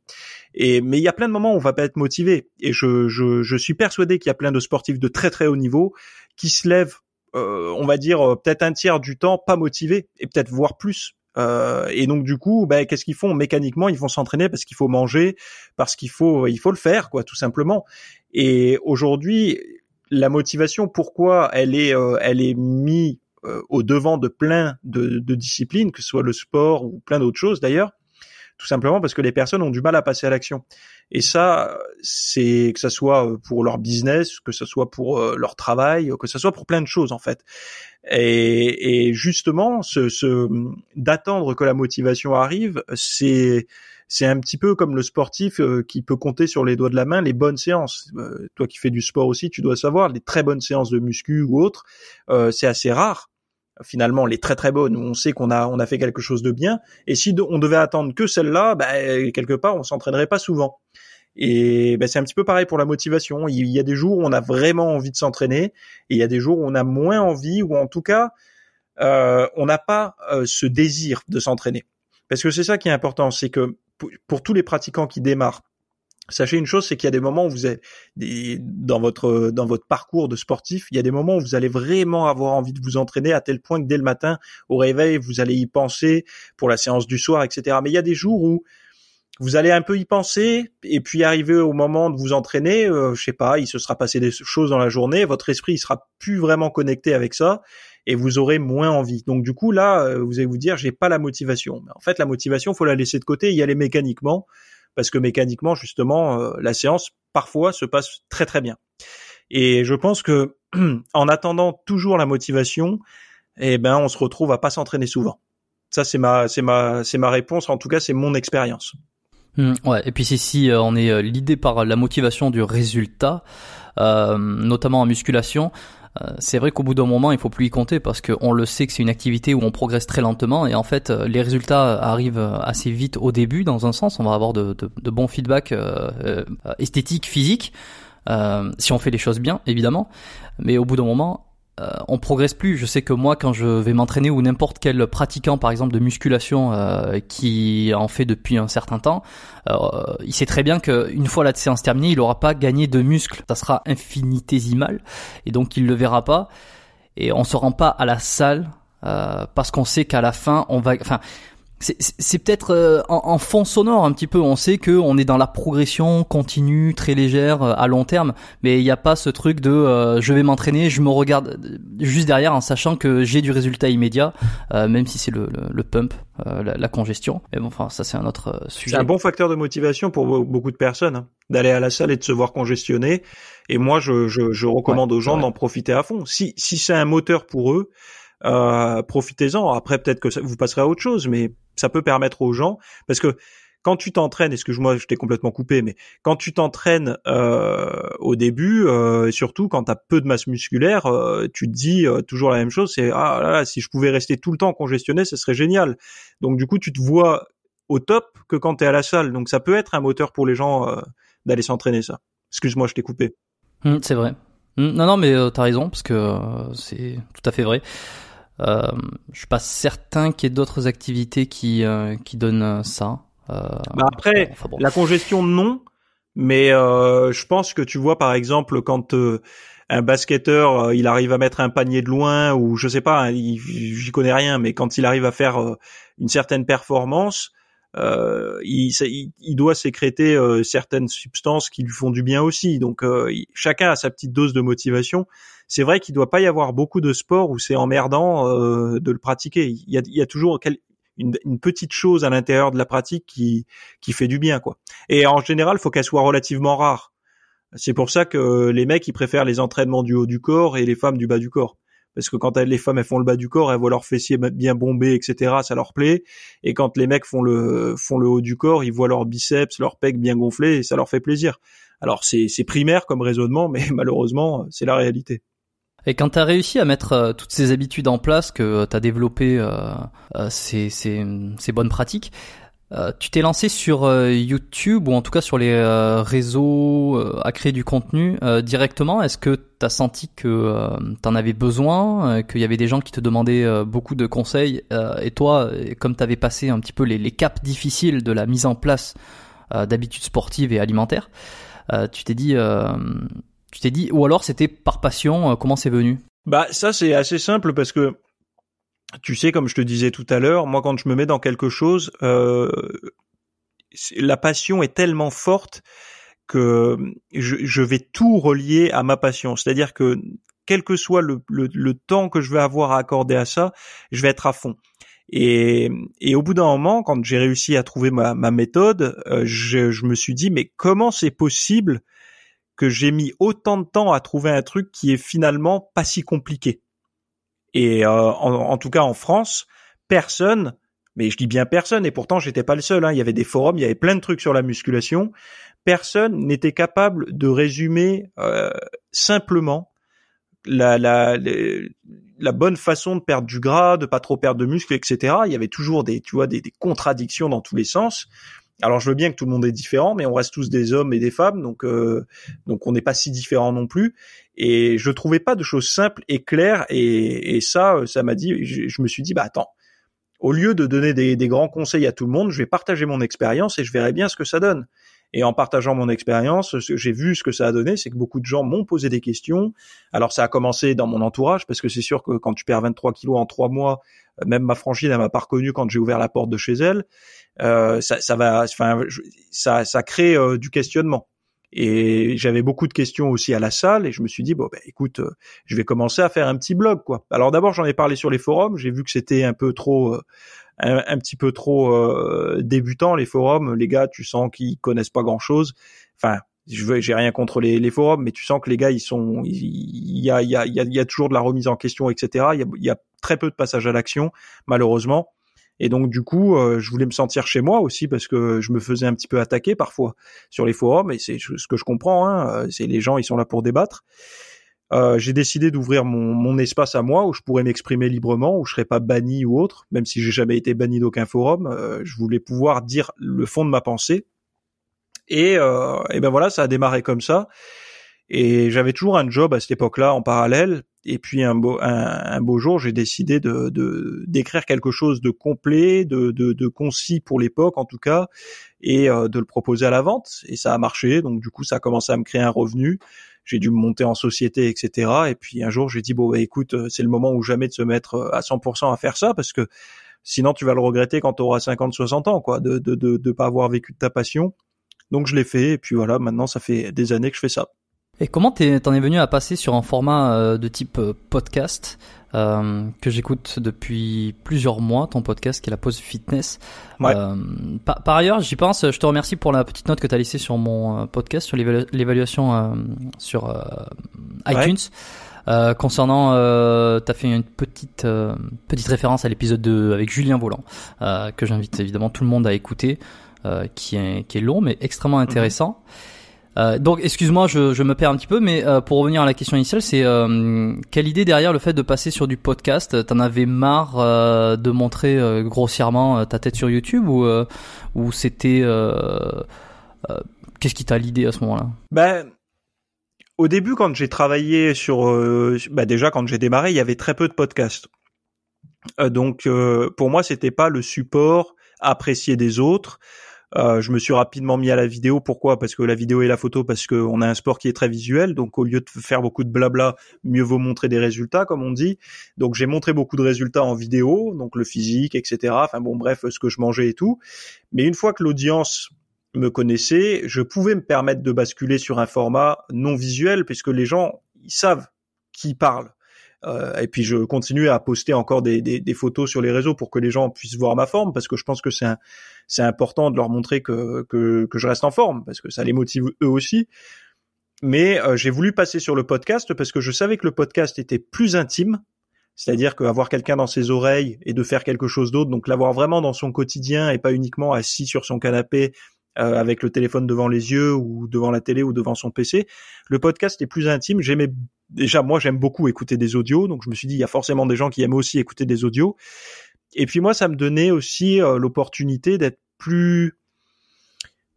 Et mais il y a plein de moments où on va pas être motivé. Et je, je, je suis persuadé qu'il y a plein de sportifs de très très haut niveau qui se lèvent, euh, on va dire euh, peut-être un tiers du temps pas motivés et peut-être voire plus euh, et donc du coup, ben, qu'est-ce qu'ils font? Mécaniquement Ils vont s'entraîner parce qu'il faut manger, parce qu'il faut, il faut le faire, quoi, tout simplement. Et aujourd'hui, la motivation, pourquoi elle est, euh, elle est mise au devant de plein de, de, disciplines, que ce soit le sport ou plein d'autres choses d'ailleurs, tout simplement parce que les personnes ont du mal à passer à l'action. Et ça, c'est que ça soit pour leur business, que ce soit pour leur travail, que ce soit pour plein de choses en fait. Et, et justement, ce, ce d'attendre que la motivation arrive, c'est c'est un petit peu comme le sportif euh, qui peut compter sur les doigts de la main les bonnes séances. Euh, toi qui fais du sport aussi, tu dois savoir les très bonnes séances de muscu ou autres, euh, c'est assez rare. Finalement, les très très bonnes où on sait qu'on a on a fait quelque chose de bien. Et si on devait attendre que celle-là, bah, quelque part, on s'entraînerait pas souvent. Et ben, c'est un petit peu pareil pour la motivation. Il y a des jours où on a vraiment envie de s'entraîner et il y a des jours où on a moins envie ou en tout cas euh, on n'a pas euh, ce désir de s'entraîner. Parce que c'est ça qui est important, c'est que pour, tous les pratiquants qui démarrent, sachez une chose, c'est qu'il y a des moments où vous êtes dans votre dans votre parcours de sportif, il y a des moments où vous allez vraiment avoir envie de vous entraîner à tel point que dès le matin au réveil vous allez y penser pour la séance du soir, etc. Mais il y a des jours où vous allez un peu y penser et puis arriver au moment de vous entraîner, euh, je sais pas, il se sera passé des choses dans la journée, votre esprit il sera plus vraiment connecté avec ça et vous aurez moins envie. Donc du coup là, euh, vous allez vous dire j'ai pas la motivation. Mais en fait la motivation faut la laisser de côté y aller mécaniquement parce que mécaniquement justement euh, la séance parfois se passe très très bien. Et je pense que en attendant toujours la motivation, eh ben on se retrouve à pas s'entraîner souvent. Ça c'est ma c'est ma c'est ma réponse en tout cas c'est mon expérience. Mmh, ouais, et puis si, si euh, on est euh, l'idée par la motivation du résultat, euh, notamment en musculation, c'est vrai qu'au bout d'un moment, il faut plus y compter parce qu'on le sait que c'est une activité où on progresse très lentement et en fait, les résultats arrivent assez vite au début. Dans un sens, on va avoir de, de, de bons feedbacks euh, esthétiques, physiques, si on fait les choses bien, évidemment. Mais au bout d'un moment, euh, on progresse plus. Je sais que moi, quand je vais m'entraîner ou n'importe quel pratiquant, par exemple de musculation, euh, qui en fait depuis un certain temps, euh, il sait très bien qu'une fois la séance terminée, il n'aura pas gagné de muscle. Ça sera infinitésimal et donc il le verra pas. Et on se rend pas à la salle parce qu'on sait qu'à la fin, on va. Enfin, c'est peut-être euh, en, fond sonore un petit peu. On sait que on est dans la progression continue, très légère, euh, à long terme, mais il n'y a pas ce truc de euh, je vais m'entraîner, je me regarde juste derrière en sachant que j'ai du résultat immédiat, même si c'est le, le, pump, la, congestion. Mais bon, enfin ça c'est un autre sujet. C'est un bon facteur de motivation pour beaucoup de personnes hein, d'aller à la salle et de se voir congestionner. Et moi je, je, je recommande aux gens d'en profiter à fond. Si si c'est un moteur pour eux. Euh, profitez-en. Après, peut-être que vous passerez à autre chose, mais ça peut permettre aux gens, parce que quand tu t'entraînes, excuse-moi, je t'ai complètement coupé, mais quand tu t'entraînes euh, au début, euh, surtout quand tu as peu de masse musculaire, euh, tu te dis euh, toujours la même chose, c'est ah là, là, si je pouvais rester tout le temps congestionné, ce serait génial. Donc du coup, tu te vois au top que quand tu es à la salle. Donc ça peut être un moteur pour les gens euh, d'aller s'entraîner ça. Excuse-moi, je t'ai coupé. Hum, c'est vrai. Hum, non, non, mais euh, t'as raison, parce que c'est tout à fait vrai. Euh, je suis pas certain qu'il y ait d'autres activités qui euh, qui donnent euh, ça. Euh, bah après, la congestion non, mais je pense que tu vois par exemple quand un basketteur il arrive à mettre un panier de loin ou je sais pas, hein, j'y connais rien, mais quand il arrive à faire une certaine performance, euh, il, il, doit sécréter euh, certaines substances qui lui font du bien aussi. Donc euh, chacun a sa petite dose de motivation. C'est vrai qu'il doit pas y avoir beaucoup de sports où c'est emmerdant euh, de le pratiquer. Il y a, il y a toujours une, petite chose à l'intérieur de la pratique qui qui fait du bien quoi. Et en général, faut qu'elle soit relativement rare. C'est pour ça que les mecs ils préfèrent les entraînements du haut du corps et les femmes du bas du corps parce que quand les femmes elles font le bas du corps, elles voient leurs fessiers bien bombés, etc. Ça leur plaît. Et quand les mecs font le font le haut du corps, ils voient leurs biceps, leurs pecs bien gonflés, et ça leur fait plaisir. Alors c'est primaire comme raisonnement, mais malheureusement c'est la réalité. Et quand tu as réussi à mettre euh, toutes ces habitudes en place, que tu as développé euh, euh, ces, ces, ces, bonnes pratiques, euh, tu t'es lancé sur euh, YouTube ou en tout cas sur les euh, réseaux à créer du contenu directement. Est-ce que tu as senti que tu en avais besoin, qu'il y avait des gens qui te demandaient beaucoup de conseils et toi, comme tu avais passé un petit peu les, les, caps difficiles de la mise en place d'habitudes sportives et alimentaires, tu t'es dit, tu t'es dit, ou alors c'était par passion, comment c'est venu? Bah ça c'est assez simple parce que tu sais, comme je te disais tout à l'heure, moi quand je me mets dans quelque chose, euh, la passion est tellement forte que je, vais tout relier à ma passion. C'est-à-dire que quel que soit le, le, temps que je vais avoir à accorder à ça, je vais être à fond. Et, et au bout d'un moment, quand j'ai réussi à trouver ma, ma méthode, euh, je, je, me suis dit mais comment c'est possible que j'ai mis autant de temps à trouver un truc qui est finalement pas si compliqué et euh, en, tout cas en France, personne, mais je dis bien personne, et pourtant j'étais pas le seul. Hein, il y avait des forums, il y avait plein de trucs sur la musculation. Personne n'était capable de résumer euh, simplement la, la, la bonne façon de perdre du gras, de pas trop perdre de muscles, etc. Il y avait toujours des, tu vois, des, des contradictions dans tous les sens. Alors je veux bien que tout le monde est différent, mais on reste tous des hommes et des femmes, donc euh, donc on n'est pas si différents non plus. Et je trouvais pas de choses simples et claires, et, et ça, ça m'a dit, je, me suis dit, bah attends, au lieu de donner des, des, grands conseils à tout le monde, je vais partager mon expérience et je verrai bien ce que ça donne. Et en partageant mon expérience, j'ai vu ce que ça a donné, c'est que beaucoup de gens m'ont posé des questions. Alors ça a commencé dans mon entourage, parce que c'est sûr que quand tu perds 23 kilos en trois mois, même ma frangine, elle m'a pas reconnu quand j'ai ouvert la porte de chez elle. Euh, ça, ça, va, enfin, ça, ça crée euh, du questionnement. Et j'avais beaucoup de questions aussi à la salle et je me suis dit bon ben écoute, euh, je vais commencer à faire un petit blog quoi. Alors d'abord j'en ai parlé sur les forums, j'ai vu que c'était un peu trop euh, un, petit peu trop débutant les forums, les gars, tu sens qu'ils connaissent pas grand-chose. Enfin, je j'ai rien contre les, les, forums mais tu sens que les gars ils sont il y a y a il y a, toujours de la remise en question etc. Il y a, y a très peu de passage à l'action malheureusement. Et donc du coup, euh, je voulais me sentir chez moi aussi parce que je me faisais un petit peu attaquer parfois sur les forums et c'est ce que je comprends. Hein, euh, c'est les gens, ils sont là pour débattre. Euh, j'ai décidé d'ouvrir mon, mon, espace à moi où je pourrais m'exprimer librement, où je serais pas banni ou autre, même si j'ai jamais été banni d'aucun forum. Euh, je voulais pouvoir dire le fond de ma pensée. Et, et ben voilà, ça a démarré comme ça. Et j'avais toujours un job à cette époque-là en parallèle. Et puis un beau, un, beau jour, j'ai décidé de, d'écrire quelque chose de complet, de, de, concis pour l'époque en tout cas, et euh, de le proposer à la vente. Et ça a marché. Donc du coup, ça a commencé à me créer un revenu. J'ai dû me monter en société, etc. Et puis un jour, j'ai dit bon, bah, écoute, euh, c'est le moment ou jamais de se mettre euh, à 100% à faire ça parce que sinon tu vas le regretter quand tu auras 50, 60 ans, quoi, de de, de, de pas avoir vécu de ta passion. Donc je l'ai fait. Et puis voilà, maintenant ça fait des années que je fais ça. Et comment t'en es venu à passer sur un format euh, de type euh, podcast euh, que j'écoute depuis plusieurs mois, ton podcast qui est la pause fitness? Ouais. par, ailleurs, j'y pense, je te remercie pour la petite note que tu as laissée sur mon podcast, sur l'évaluation sur iTunes. concernant, euh, tu as fait une petite petite référence à l'épisode 2 avec Julien Volant, que j'invite évidemment tout le monde à écouter, qui est qui est long mais extrêmement intéressant. Euh, donc, excuse-moi, je, je, me perds un petit peu, mais euh, pour revenir à la question initiale, c'est euh, quelle idée derrière le fait de passer sur du podcast? T'en avais marre euh, de montrer euh, grossièrement ta tête sur YouTube ou ou c'était qu'est-ce qui t'a l'idée à ce moment-là? Ben, au début, quand j'ai travaillé sur, bah déjà quand j'ai démarré, il y avait très peu de podcasts. donc, pour moi, c'était pas le support apprécié des autres Euh, je me suis rapidement mis à la vidéo. Pourquoi? Parce que la vidéo et la photo, parce qu'on a un sport qui est très visuel. Donc au lieu de faire beaucoup de blabla, mieux vaut montrer des résultats, comme on dit. Donc j'ai montré beaucoup de résultats en vidéo, donc le physique, etc. Enfin bon, bref, ce que je mangeais et tout. Mais une fois que l'audience me connaissait, je pouvais me permettre de basculer sur un format non visuel, puisque les gens, ils savent qui parle. Euh, et puis je continue à poster encore des, des, des, photos sur les réseaux pour que les gens puissent voir ma forme, parce que je pense que c'est c'est important de leur montrer que, que, que je reste en forme, parce que ça les motive eux aussi. Mais euh, j'ai voulu passer sur le podcast parce que je savais que le podcast était plus intime, c'est-à-dire qu'avoir quelqu'un dans ses oreilles et de faire quelque chose d'autre, donc l'avoir vraiment dans son quotidien et pas uniquement assis sur son canapé euh, avec le téléphone devant les yeux ou devant la télé ou devant son PC. Le podcast est plus intime. J'aimais déjà moi j'aime beaucoup écouter des audios, donc je me suis dit il y a forcément des gens qui aiment aussi écouter des audios. Et puis moi ça me donnait aussi euh, l'opportunité d'être plus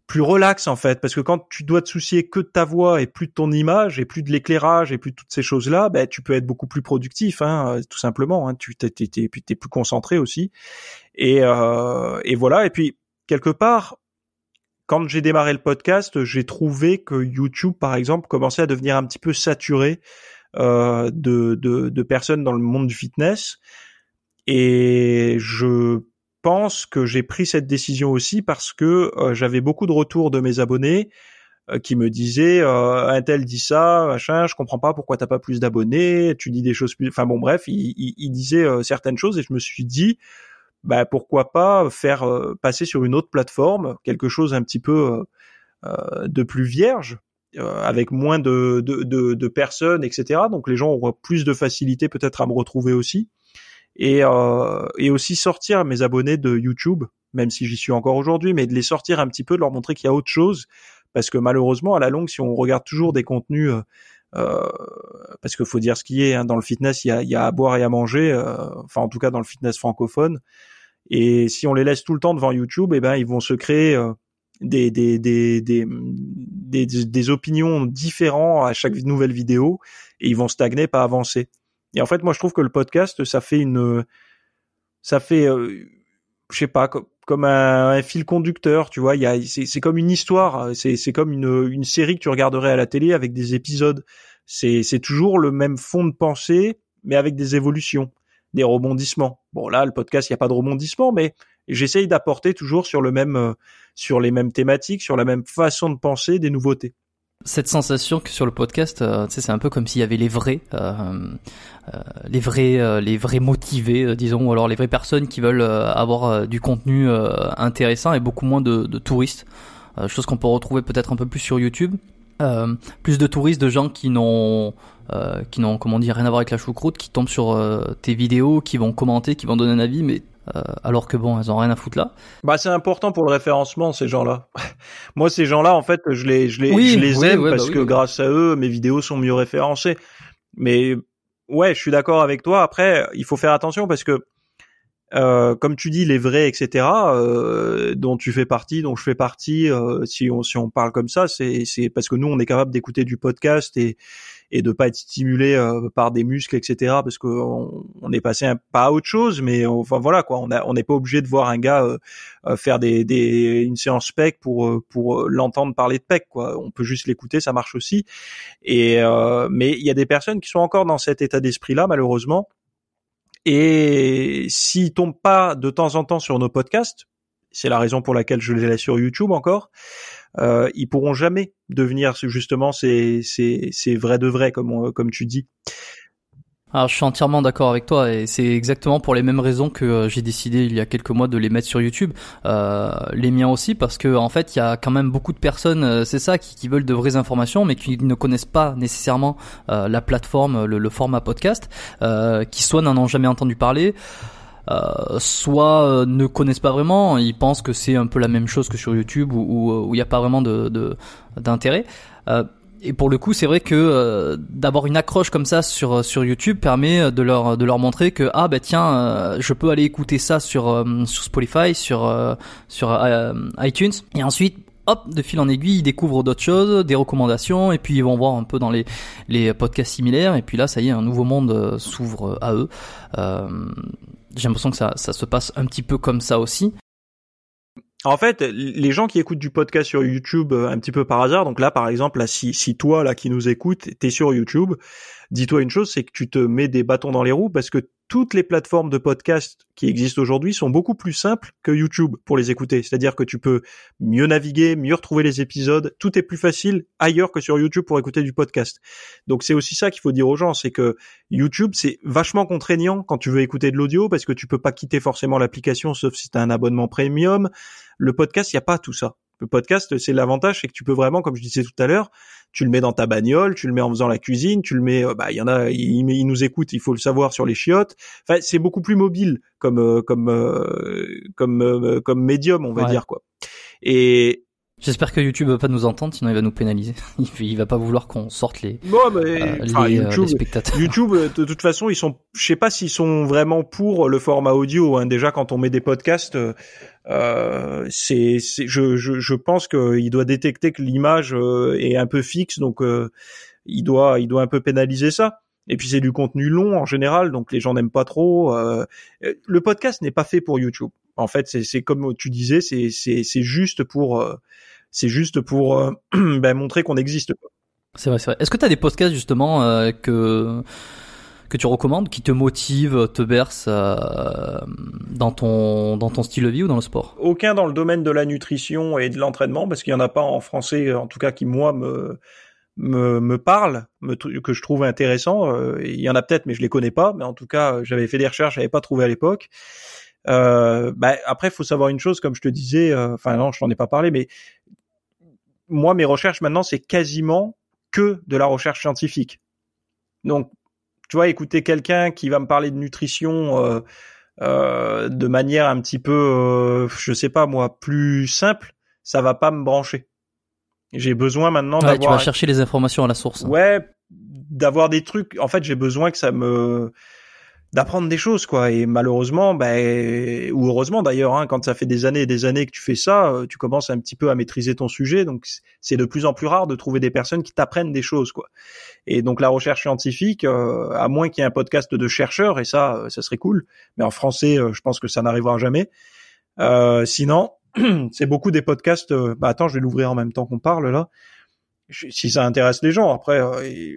plus relax en fait parce que quand tu dois te soucier que de ta voix et plus de ton image et plus de l'éclairage et plus de toutes ces choses là ben tu peux être beaucoup plus productif hein, tout simplement hein, tu t'es, t'es, t'es, plus concentré aussi et euh, et voilà et puis quelque part quand j'ai démarré le podcast, j'ai trouvé que YouTube, par exemple, commençait à devenir un petit peu saturé euh, de, personnes dans le monde du fitness. Et je pense que j'ai pris cette décision aussi parce que euh, j'avais beaucoup de retours de mes abonnés euh, qui me disaient euh, un tel dit ça, machin, je comprends pas pourquoi t'as pas plus d'abonnés, tu dis des choses plus. Enfin bon, bref, il, il, certaines choses et je me suis dit bah pourquoi pas faire euh, passer sur une autre plateforme quelque chose un petit peu euh, euh, de plus vierge avec moins de, de, de, de, personnes etc donc les gens auront plus de facilité peut-être à me retrouver aussi. Et, et aussi sortir mes abonnés de YouTube même si j'y suis encore aujourd'hui mais de les sortir un petit peu de leur montrer qu'il y a autre chose. Parce que malheureusement à la longue si on regarde toujours des contenus euh, parce qu'il faut dire ce qui est hein, dans le fitness, il y a, y a, à boire et à manger, euh, enfin en tout cas dans le fitness francophone. Et si on les laisse tout le temps devant YouTube, eh ben ils vont se créer euh, des, des, des, des, des, des opinions différentes à chaque nouvelle vidéo et ils vont stagner, pas avancer. Et en fait, moi je trouve que le podcast, ça fait une, ça fait, euh, je sais pas, comme un, un, fil conducteur, tu vois. Il y a, c'est, comme une histoire, c'est, comme une, une série que tu regarderais à la télé avec des épisodes. C'est, c'est toujours le même fond de pensée, mais avec des évolutions, des rebondissements. Bon là, le podcast, il n'y a pas de rebondissement, mais j'essaye d'apporter toujours sur le même, euh, sur les mêmes thématiques, sur la même façon de penser, des nouveautés cette sensation que sur le podcast, euh, c'est un peu comme s'il y avait les vrais, euh, euh les vrais, euh, les vrais motivés, disons, ou alors les vraies personnes qui veulent avoir du contenu intéressant et beaucoup moins de, de touristes. chose qu'on peut retrouver peut-être un peu plus sur YouTube. plus de touristes, de gens qui n'ont, qui n'ont, comment dire, rien à voir avec la choucroute, qui tombent sur tes vidéos, qui vont commenter, qui vont donner un avis, mais euh, alors que bon, elles ont rien à foutre là. Bah c'est important pour le référencement ces gens-là. Moi ces gens-là en fait, je les je les je les aime parce bah que grâce à eux mes vidéos sont mieux référencées. Mais ouais, je suis d'accord avec toi. Après, il faut faire attention parce que euh, comme tu dis, les vrais, etc., euh, dont tu fais partie, dont je fais partie, euh, si on si on parle comme ça, c'est parce que nous on est capable d'écouter du podcast et et de pas être stimulé euh, par des muscles, etc. Parce qu'on on est passé un, pas à autre chose, mais enfin voilà quoi. On a, on n'est pas obligé de voir un gars euh, euh, faire des, des une séance pec pour pour l'entendre parler de pec quoi. On peut juste l'écouter, ça marche aussi. Et mais il y a des personnes qui sont encore dans cet état d'esprit là malheureusement. Et s'ils tombent pas de temps en temps sur nos podcasts, c'est la raison pour laquelle je les laisse sur YouTube encore euh, ils pourront jamais devenir justement ces, ces, vrais de vrais comme tu dis. Alors, je suis entièrement d'accord avec toi et c'est exactement pour les mêmes raisons que euh, j'ai décidé il y a quelques mois de les mettre sur YouTube, euh, les miens aussi parce que en fait il y a quand même beaucoup de personnes, euh, c'est ça, qui, veulent de vraies informations mais qui ne connaissent pas nécessairement euh, la plateforme, le, format podcast, qui soit n'en ont jamais entendu parler. Euh, soit ne connaissent pas vraiment, ils pensent que c'est un peu la même chose que sur YouTube où il n'y a pas vraiment de d'intérêt. Et pour le coup, c'est vrai que d'avoir une accroche comme ça sur sur YouTube permet de leur de leur montrer que ah bah tiens, je peux aller écouter ça sur sur Spotify, sur sur iTunes et ensuite hop, de fil en aiguille, ils découvrent d'autres choses, des recommandations, et puis ils vont voir un peu dans les, les podcasts similaires, et puis là, ça y est, un nouveau monde s'ouvre à eux. Euh, j'ai l'impression que ça, ça se passe un petit peu comme ça aussi. En fait, les gens qui écoutent du podcast sur YouTube euh, un petit peu par hasard, donc là par exemple, si, si toi là qui nous écoutes, t'es sur YouTube, dis-toi une chose, c'est que tu te mets des bâtons dans les roues parce que toutes les plateformes de podcast qui existent aujourd'hui sont beaucoup plus simples que YouTube pour les écouter. C'est-à-dire que tu peux mieux naviguer, mieux retrouver les épisodes. Tout est plus facile ailleurs que sur YouTube pour écouter du podcast. Donc c'est aussi ça qu'il faut dire aux gens, c'est que YouTube c'est vachement contraignant quand tu veux écouter de l'audio parce que tu peux pas quitter forcément l'application sauf si tu un abonnement premium. Le podcast, il n'y a pas tout ça. Le podcast, c'est l'avantage, c'est que tu peux vraiment, comme je disais tout à l'heure, tu le mets dans ta bagnole, tu le mets en faisant la cuisine, tu le mets, euh, bah il y en a, ils, nous écoutent, il faut le savoir sur les chiottes. Enfin, c'est beaucoup plus mobile comme euh, comme euh, comme comme médium, on va dire quoi. Et J'espère que YouTube va pas nous entendre, sinon il va nous pénaliser. Il va pas vouloir qu'on sorte les, les, YouTube, spectateurs. YouTube, de toute façon, ils sont, je sais pas s'ils sont vraiment pour le format audio. Hein. Déjà, quand on met des podcasts, euh, c'est, je, je, je, pense qu'il doit détecter que l'image euh, est un peu fixe, donc euh, il doit, il doit un peu pénaliser ça. Et puis c'est du contenu long en général, donc les gens n'aiment pas trop. Euh, le podcast n'est pas fait pour YouTube. En fait, c'est comme tu disais, c'est juste pour c'est juste pour ben, montrer qu'on existe. C'est vrai, c'est vrai. Est-ce que tu as des podcasts justement que que tu recommandes, qui te motive, te berce euh, dans ton dans ton style de vie ou dans le sport? Aucun dans le domaine de la nutrition et de l'entraînement, parce qu'il y en a pas en français, en tout cas qui moi me me, me parle, me, que je trouve intéressant. Euh, il y en a peut-être, mais je les connais pas. Mais en tout cas, j'avais fait des recherches, j'avais pas trouvé à l'époque. Euh, bah, après, il faut savoir une chose, comme je te disais. Euh, enfin non, je t'en ai pas parlé, mais moi, mes recherches maintenant, c'est quasiment que de la recherche scientifique. Donc, tu vois, écouter quelqu'un qui va me parler de nutrition euh, euh, de manière un petit peu, euh, je sais pas moi, plus simple, ça va pas me brancher. J'ai besoin maintenant ouais, Tu vas chercher les informations à la source. Ouais, d'avoir des trucs. En fait, j'ai besoin que ça me d'apprendre des choses quoi. Et malheureusement ben ou heureusement d'ailleurs hein, quand ça fait des années et des années que tu fais ça euh, tu commences un petit peu à maîtriser ton sujet. Donc c'est de plus en plus rare de trouver des personnes qui t'apprennent des choses quoi. Et donc la recherche scientifique euh, à moins qu'il y ait un podcast de chercheurs et ça euh, ça serait cool. Mais en français je pense que ça n'arrivera jamais. Sinon c'est beaucoup des podcasts bah attends je vais l'ouvrir en même temps qu'on parle là. Si ça intéresse les gens après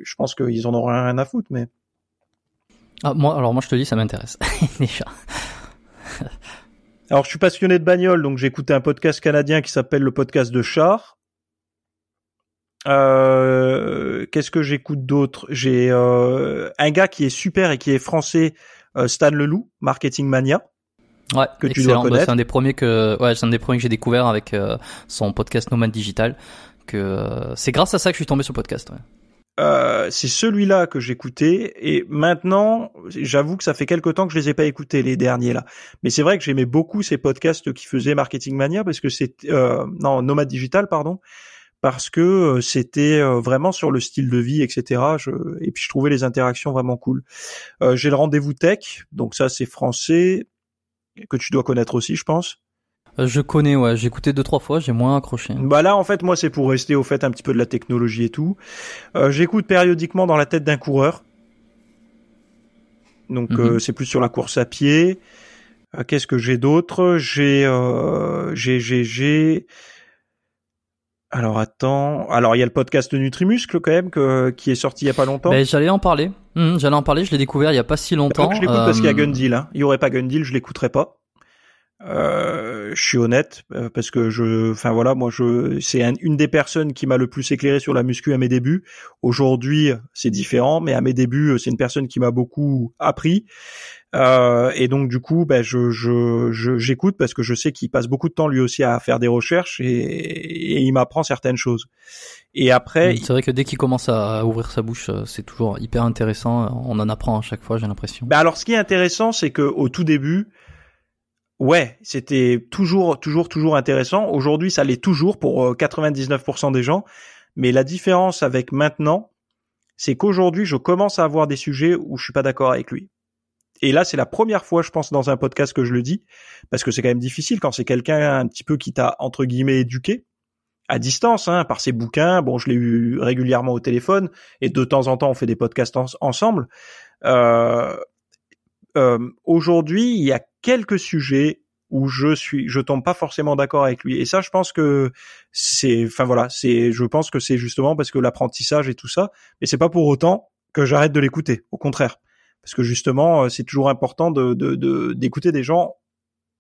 je pense qu'ils en auront rien à foutre mais ah, moi, alors moi je te dis, ça m'intéresse déjà. alors je suis passionné de bagnole, donc j'ai écouté un podcast canadien qui s'appelle le podcast de Char. Euh, Qu'est-ce que j'écoute d'autre? J'ai euh, un gars qui est super et qui est français, euh, Stan Leloup, Marketing Mania. Ouais, que tu dois bah, connaître. c'est un des premiers que, ouais, c'est un des premiers que j'ai découvert avec euh, son podcast Nomad Digital. Que euh, c'est grâce à ça que je suis tombé sur le podcast. Ouais. Euh, c'est celui-là que j'écoutais et maintenant j'avoue que ça fait quelque temps que je les ai pas écoutés les derniers là mais c'est vrai que j'aimais beaucoup ces podcasts qui faisaient Marketing Mania parce que c'est euh, non Nomad Digital pardon parce que euh, c'était euh, vraiment sur le style de vie etc je, et puis je trouvais les interactions vraiment cool. J'ai le rendez-vous tech donc ça c'est français que tu dois connaître aussi je pense. euh, je connais, ouais. J'ai écouté deux trois fois, j'ai moins accroché. Bah là, en fait, moi, c'est pour rester au fait un petit peu de la technologie et tout. Euh, J'écoute périodiquement dans la tête d'un coureur. Donc euh, mhm. c'est plus sur la course à pied. Euh, qu'est-ce que j'ai d'autre? J'ai j'ai j'ai j'ai. Alors attends. Alors il y a le podcast Nutrimuscle quand même que, qui est sorti il y a pas longtemps. Ben, j'allais en parler. Hum, j'allais en parler. Je l'ai découvert il y a pas si longtemps. je l'écoute parce qu'il y a Gundil. Hein. Il y aurait pas Gundil, je l'écouterais pas. Euh, je suis honnête euh, parce que je, enfin voilà, moi je, c'est une des personnes qui m'a le plus éclairé sur la muscu à mes débuts. Aujourd'hui, c'est différent, mais à mes débuts, c'est une personne qui m'a beaucoup appris. Euh, et donc du coup, ben, je, je, j'écoute parce que je sais qu'il passe beaucoup de temps lui aussi à faire des recherches et, et il m'apprend certaines choses. Et après, c'est vrai que dès qu'il commence à ouvrir sa bouche, euh, c'est toujours hyper intéressant. On en apprend à chaque fois, j'ai l'impression. Ben alors, ce qui est intéressant, c'est que au tout début, Ouais, c'était toujours, toujours, toujours intéressant. Aujourd'hui, ça l'est toujours pour 99% euh, des gens. Mais la différence avec maintenant, c'est qu'aujourd'hui, je commence à avoir des sujets où je suis pas d'accord avec lui. Et là, c'est la première fois, je pense, dans un podcast que je le dis, parce que c'est quand même difficile quand c'est quelqu'un un petit peu qui t'a entre guillemets éduqué à distance, hein, par ses bouquins. Bon, je l'ai eu régulièrement au téléphone et de temps en temps, on fait des podcasts ensemble. Euh, euh, Aujourd'hui, il y a quelques sujets où je suis, je tombe pas forcément d'accord avec lui. Et ça, je pense que c'est, enfin voilà, c'est, je pense que c'est justement parce que l'apprentissage et tout ça, mais c'est pas pour autant que j'arrête de l'écouter. Au contraire, parce que justement, euh, c'est toujours important de, d'écouter des gens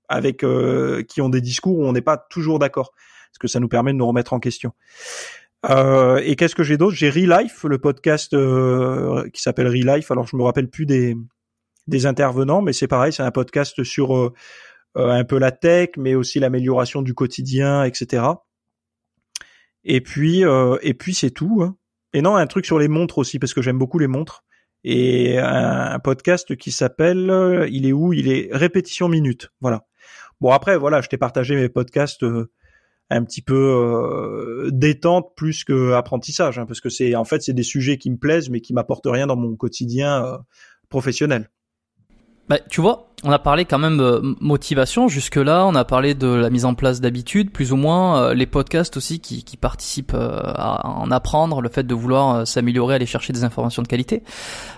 avec euh, qui ont des discours où on n'est pas toujours d'accord, parce que ça nous permet de nous remettre en question. Euh, et qu'est-ce que j'ai d'autre? J'ai Relife, le podcast qui s'appelle Relife. Alors je me rappelle plus des des intervenants, mais c'est pareil, c'est un podcast sur euh, un peu la tech, mais aussi l'amélioration du quotidien, etc. Et puis, euh, et puis c'est tout. Hein. Et non, un truc sur les montres aussi, parce que j'aime beaucoup les montres. Et un, podcast qui s'appelle, euh, il est où? Il est répétition minute. Voilà. Bon après, voilà, je t'ai partagé mes podcasts un petit peu détente plus que apprentissage, hein, parce que c'est en fait c'est des sujets qui me plaisent, mais qui m'apportent rien dans mon quotidien professionnel. Bah, tu vois, on a parlé quand même de motivation jusque-là, on a parlé de la mise en place d'habitudes, plus ou moins, euh, les podcasts aussi qui, participent euh, à en apprendre, le fait de vouloir euh, s'améliorer, aller chercher des informations de qualité.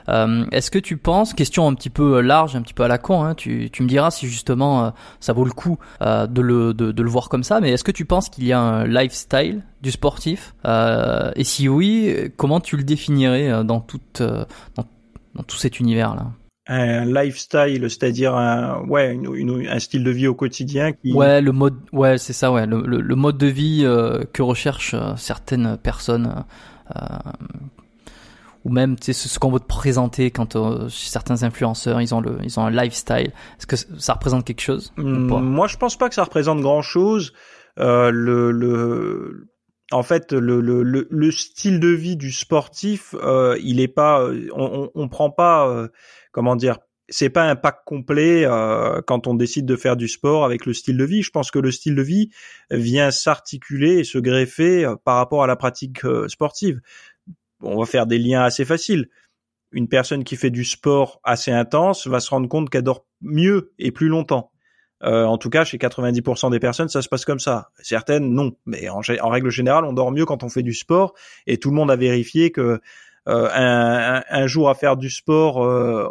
Est-ce que tu penses, question un petit peu large, un petit peu à la con, hein, tu, me diras si justement ça vaut le coup de, le, de, le voir comme ça, mais est-ce que tu penses qu'il y a un lifestyle du sportif Et si oui, comment tu le définirais dans, toute, dans tout cet univers-là? Un lifestyle, c'est-à-dire un ouais un style de vie au quotidien qui ouais le mode ouais c'est ça ouais le, le, mode de vie euh, que recherchent euh, certaines personnes euh, ou même tu sais ce qu'on veut te présenter quand certains influenceurs ils ont le ils ont un lifestyle. Est-ce que ça représente quelque chose moi je pense pas que ça représente grand chose le le en fait, le, le, le, style de vie du sportif, il est pas, on, on, on prend pas comment dire, c'est pas un pack complet euh, quand on décide de faire du sport avec le style de vie. Je pense que le style de vie vient s'articuler et se greffer euh, par rapport à la pratique euh, sportive. On va faire des liens assez faciles. Une personne qui fait du sport assez intense va se rendre compte qu'elle dort mieux et plus longtemps. en tout cas, chez 90% des personnes, ça se passe comme ça. Certaines, non. Mais en, règle générale, on dort mieux quand on fait du sport. Et tout le monde a vérifié que euh, un, un, jour à faire du sport euh,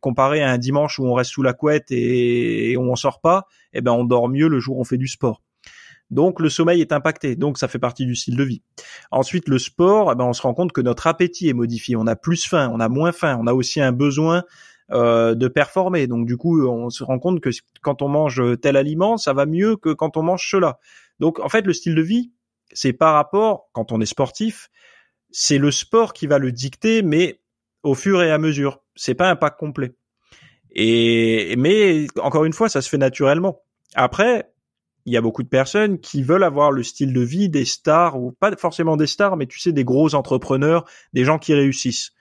comparé à un dimanche où on reste sous la couette et, on on sort pas, eh ben on dort mieux le jour où on fait du sport. Donc le sommeil est impacté, donc ça fait partie du style de vie. Ensuite le sport, eh ben on se rend compte que notre appétit est modifié, on a plus faim, on a moins faim, on a aussi un besoin euh, de performer. Donc du coup on se rend compte que quand on mange tel aliment, ça va mieux que quand on mange cela. Donc en fait le style de vie, c'est par rapport quand on est sportif, c'est le sport qui va le dicter, mais au fur et à mesure. C'est pas un pack complet. Et mais encore une fois, ça se fait naturellement. Après, il y a beaucoup de personnes qui veulent avoir le style de vie des stars ou pas forcément des stars, mais tu sais des gros entrepreneurs, des gens qui réussissent.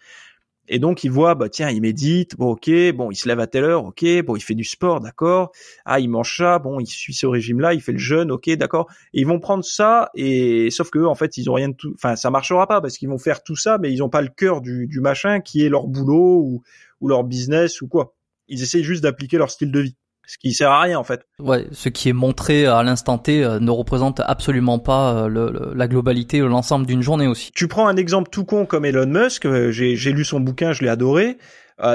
Et donc il voit, bah tiens, il médite, bon ok, bon il se lève à telle heure, ok, bon il fait du sport, d'accord. Ah il mange ça, bon il suit ce régime-là, il fait le jeûne, ok, d'accord. Et ils vont prendre ça et sauf que en fait ils ont rien de tout, enfin ça marchera pas parce qu'ils vont faire tout ça, mais ils ont pas le cœur du, du machin qui est leur boulot ou, ou leur business ou quoi. Ils essayent juste d'appliquer leur style de vie ce qui sert à rien en fait. Ouais, ce qui est montré à l'instant T euh, ne représente absolument pas euh, le, la globalité ou l'ensemble d'une journée aussi. Tu prends un exemple tout con comme Elon Musk, euh, j'ai lu son bouquin, je l'ai adoré.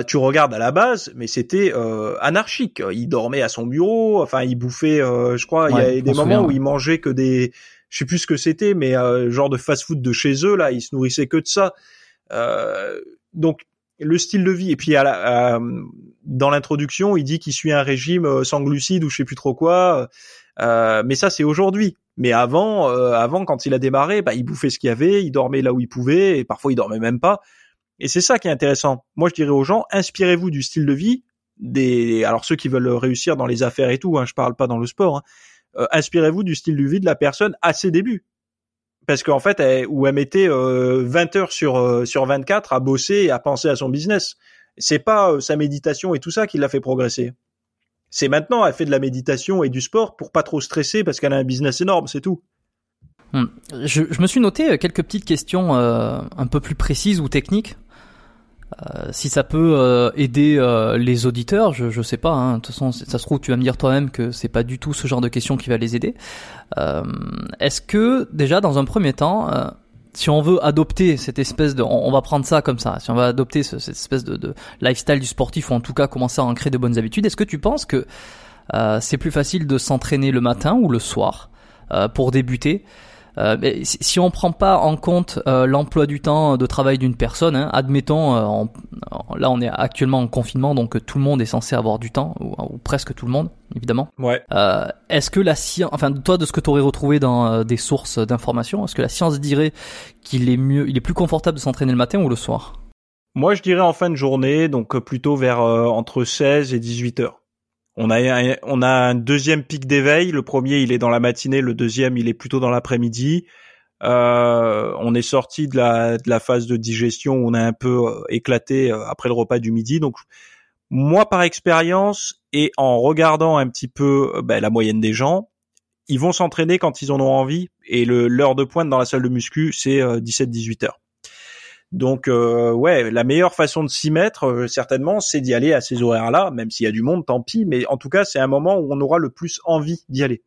tu regardes à la base, mais c'était anarchique. Il dormait à son bureau, enfin il bouffait, je crois, il y a des moments où il mangeait que des, je sais plus ce que c'était, mais genre de fast-food de chez eux là, il se nourrissait que de ça. donc le style de vie. Et puis à dans l'introduction il dit qu'il suit un régime euh, sans glucides ou je sais plus trop quoi euh, mais ça c'est aujourd'hui. Mais avant euh, avant quand il a démarré bah il bouffait ce qu'il y avait il dormait là où il pouvait et parfois il dormait même pas. Et c'est ça qui est intéressant. Moi je dirais aux gens inspirez-vous du style de vie des alors ceux qui veulent réussir dans les affaires et tout hein, je parle pas dans le sport hein, euh, inspirez-vous du style de vie de la personne à ses débuts parce qu'en fait, elle, où elle mettait euh, 20 heures sur euh, sur 24 à bosser et à penser à son business. C'est pas euh, sa méditation et tout ça qui l'a fait progresser. C'est maintenant, elle fait de la méditation et du sport pour pas trop stresser parce qu'elle a un business énorme, c'est tout. Hmm. Je, je, me suis noté quelques petites questions un peu plus précises ou techniques euh, si ça peut euh, aider euh, les auditeurs, je je sais pas. Hein. De toute façon, ça se trouve, tu vas me dire toi-même que c'est pas du tout ce genre de questions qui va les aider. Est-ce que déjà, dans un premier temps, si on veut adopter cette espèce de, on, va prendre ça comme ça. Si on va adopter cette espèce de, de, lifestyle du sportif ou en tout cas commencer à en créer de bonnes habitudes, est-ce que tu penses que euh, c'est plus facile de s'entraîner le matin ou le soir euh, pour débuter. Euh, mais si on prend pas en compte euh, l'emploi du temps de travail d'une personne, hein, admettons, euh, là on est actuellement en confinement, donc tout le monde est censé avoir du temps, ou, ou presque tout le monde, évidemment. Ouais. est-ce que la science, enfin toi de ce que tu aurais retrouvé dans des sources d'information, est-ce que la science dirait qu'il est mieux, il est plus confortable de s'entraîner le matin ou le soir? Moi je dirais en fin de journée, donc plutôt vers entre 16 et 18 heures. On a un, deuxième pic d'éveil. Le premier, il est dans la matinée. Le deuxième, il est plutôt dans l'après-midi. Euh, on est sorti de la, phase de digestion où on a un peu euh, éclaté euh, après le repas du midi. Donc, moi, par expérience et en regardant un petit peu ben, la moyenne des gens, ils vont s'entraîner quand ils en ont envie. Et l'heure de pointe dans la salle de muscu, c'est 17-18 heures. Donc euh, ouais, la meilleure façon de s'y mettre, euh, certainement, c'est d'y aller à ces horaires-là, même s'il y a du monde, tant pis, mais en tout cas, c'est un moment où on aura le plus envie d'y aller.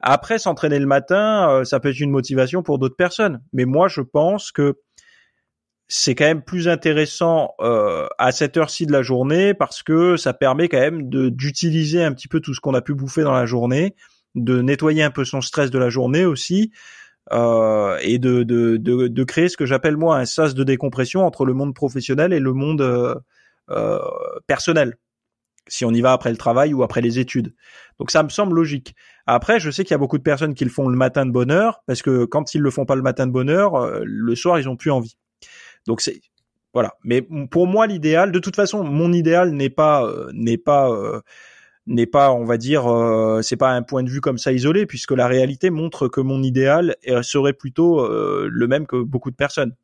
Après, s'entraîner le matin, euh, ça peut être une motivation pour d'autres personnes, mais moi, je pense que c'est quand même plus intéressant à cette heure-ci de la journée parce que ça permet quand même d'utiliser un petit peu tout ce qu'on a pu bouffer dans la journée, de nettoyer un peu son stress de la journée aussi, euh, et de, de, de, de, créer ce que j'appelle moi un sas de décompression entre le monde professionnel et le monde euh, euh, personnel si on y va après le travail ou après les études. Donc ça me semble logique. Après, je sais qu'il y a beaucoup de personnes qui le font le matin de bonne heure, parce que quand ils le font pas le matin de bonne heure, euh, le soir ils ont plus envie. Donc c'est voilà. Mais pour moi, l'idéal, de toute façon, mon idéal n'est pas euh, n'est pas n'est pas, on va dire, euh, c'est pas un point de vue comme ça isolé, puisque la réalité montre que mon idéal serait plutôt euh, le même que beaucoup de personnes.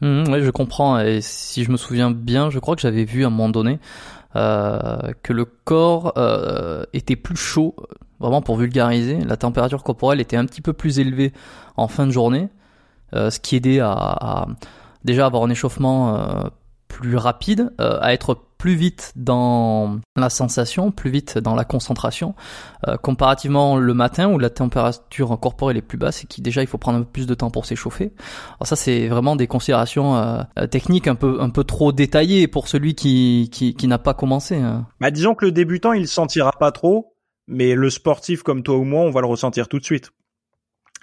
Mmh, oui, je comprends. Et si je me souviens bien, je crois que j'avais vu à un moment donné euh, que le corps était plus chaud, vraiment pour vulgariser. La température corporelle était un petit peu plus élevée en fin de journée, ce qui aidait à, à déjà avoir un échauffement plus rapide, euh, à être plus vite dans la sensation, plus vite dans la concentration, euh, comparativement le matin où la température corporelle est plus basse et qui déjà il faut prendre un peu plus de temps pour s'échauffer. Alors ça c'est vraiment des considérations euh, techniques un peu un peu trop détaillées pour celui qui qui, qui n'a pas commencé. Hein. Bah disons que le débutant il sentira pas trop, mais le sportif comme toi ou moi on va le ressentir tout de suite.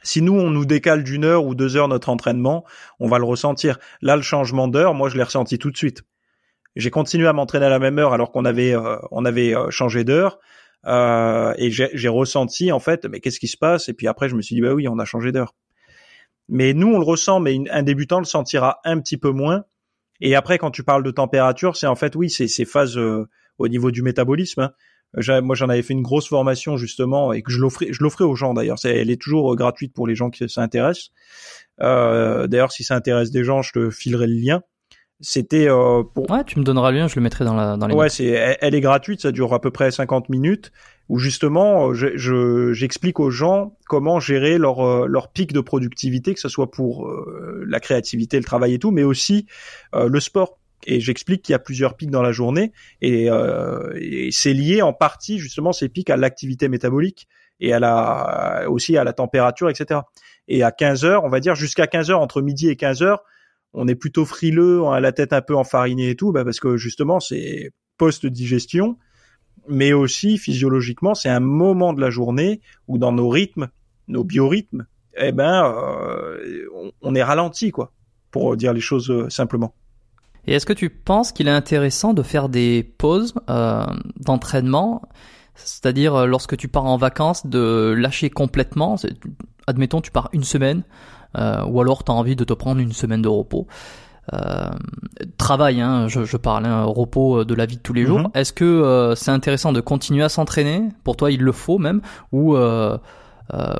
Si nous, on nous décale d'une heure ou deux heures notre entraînement, on va le ressentir. Là, le changement d'heure, moi, je l'ai ressenti tout de suite. J'ai continué à m'entraîner à la même heure alors qu'on avait, euh, on avait euh, changé d'heure. Euh, et j'ai ressenti, en fait, mais qu'est-ce qui se passe? Et puis après, je me suis dit, bah oui, on a changé d'heure. Mais nous, on le ressent, mais un débutant le sentira un petit peu moins. Et après, quand tu parles de température, c'est en fait, oui, c'est ces phases au niveau du métabolisme. Hein moi j'en avais fait une grosse formation justement et que je l'offrais je l'offrais aux gens d'ailleurs. Elle est toujours euh, gratuite pour les gens qui s'intéressent. Euh, d'ailleurs si ça intéresse des gens je te filerai le lien. C'était euh, pour ouais tu me donneras le lien je le mettrai dans la dans les ouais c'est elle, est gratuite ça dure à peu près 50 minutes où justement je j'explique aux gens comment gérer leur euh, leur pic de productivité que ce soit pour la créativité le travail et tout mais aussi le sport et j'explique qu'il y a plusieurs pics dans la journée et, euh, et c'est lié en partie justement ces pics à l'activité métabolique et à la aussi à la température, etc. Et à 15 heures, on va dire jusqu'à 15 heures, entre midi et 15 heures, on est plutôt frileux, on a la tête un peu enfarinée et tout, bah parce que justement c'est post-digestion, mais aussi physiologiquement c'est un moment de la journée où dans nos rythmes, nos biorhythmes, eh ben euh, on, on est ralenti quoi, pour dire les choses euh, simplement. Et est-ce que tu penses qu'il est intéressant de faire des pauses euh, d'entraînement, c'est-à-dire euh, lorsque tu pars en vacances, de lâcher complètement Admettons, tu pars une semaine, euh, ou alors tu as envie de te prendre une semaine de repos. Euh, travail, hein, je, je, parle, un hein, repos de la vie de tous les jours. Mm-hmm. Est-ce que euh, c'est intéressant de continuer à s'entraîner? Pour toi, il le faut même Ou euh,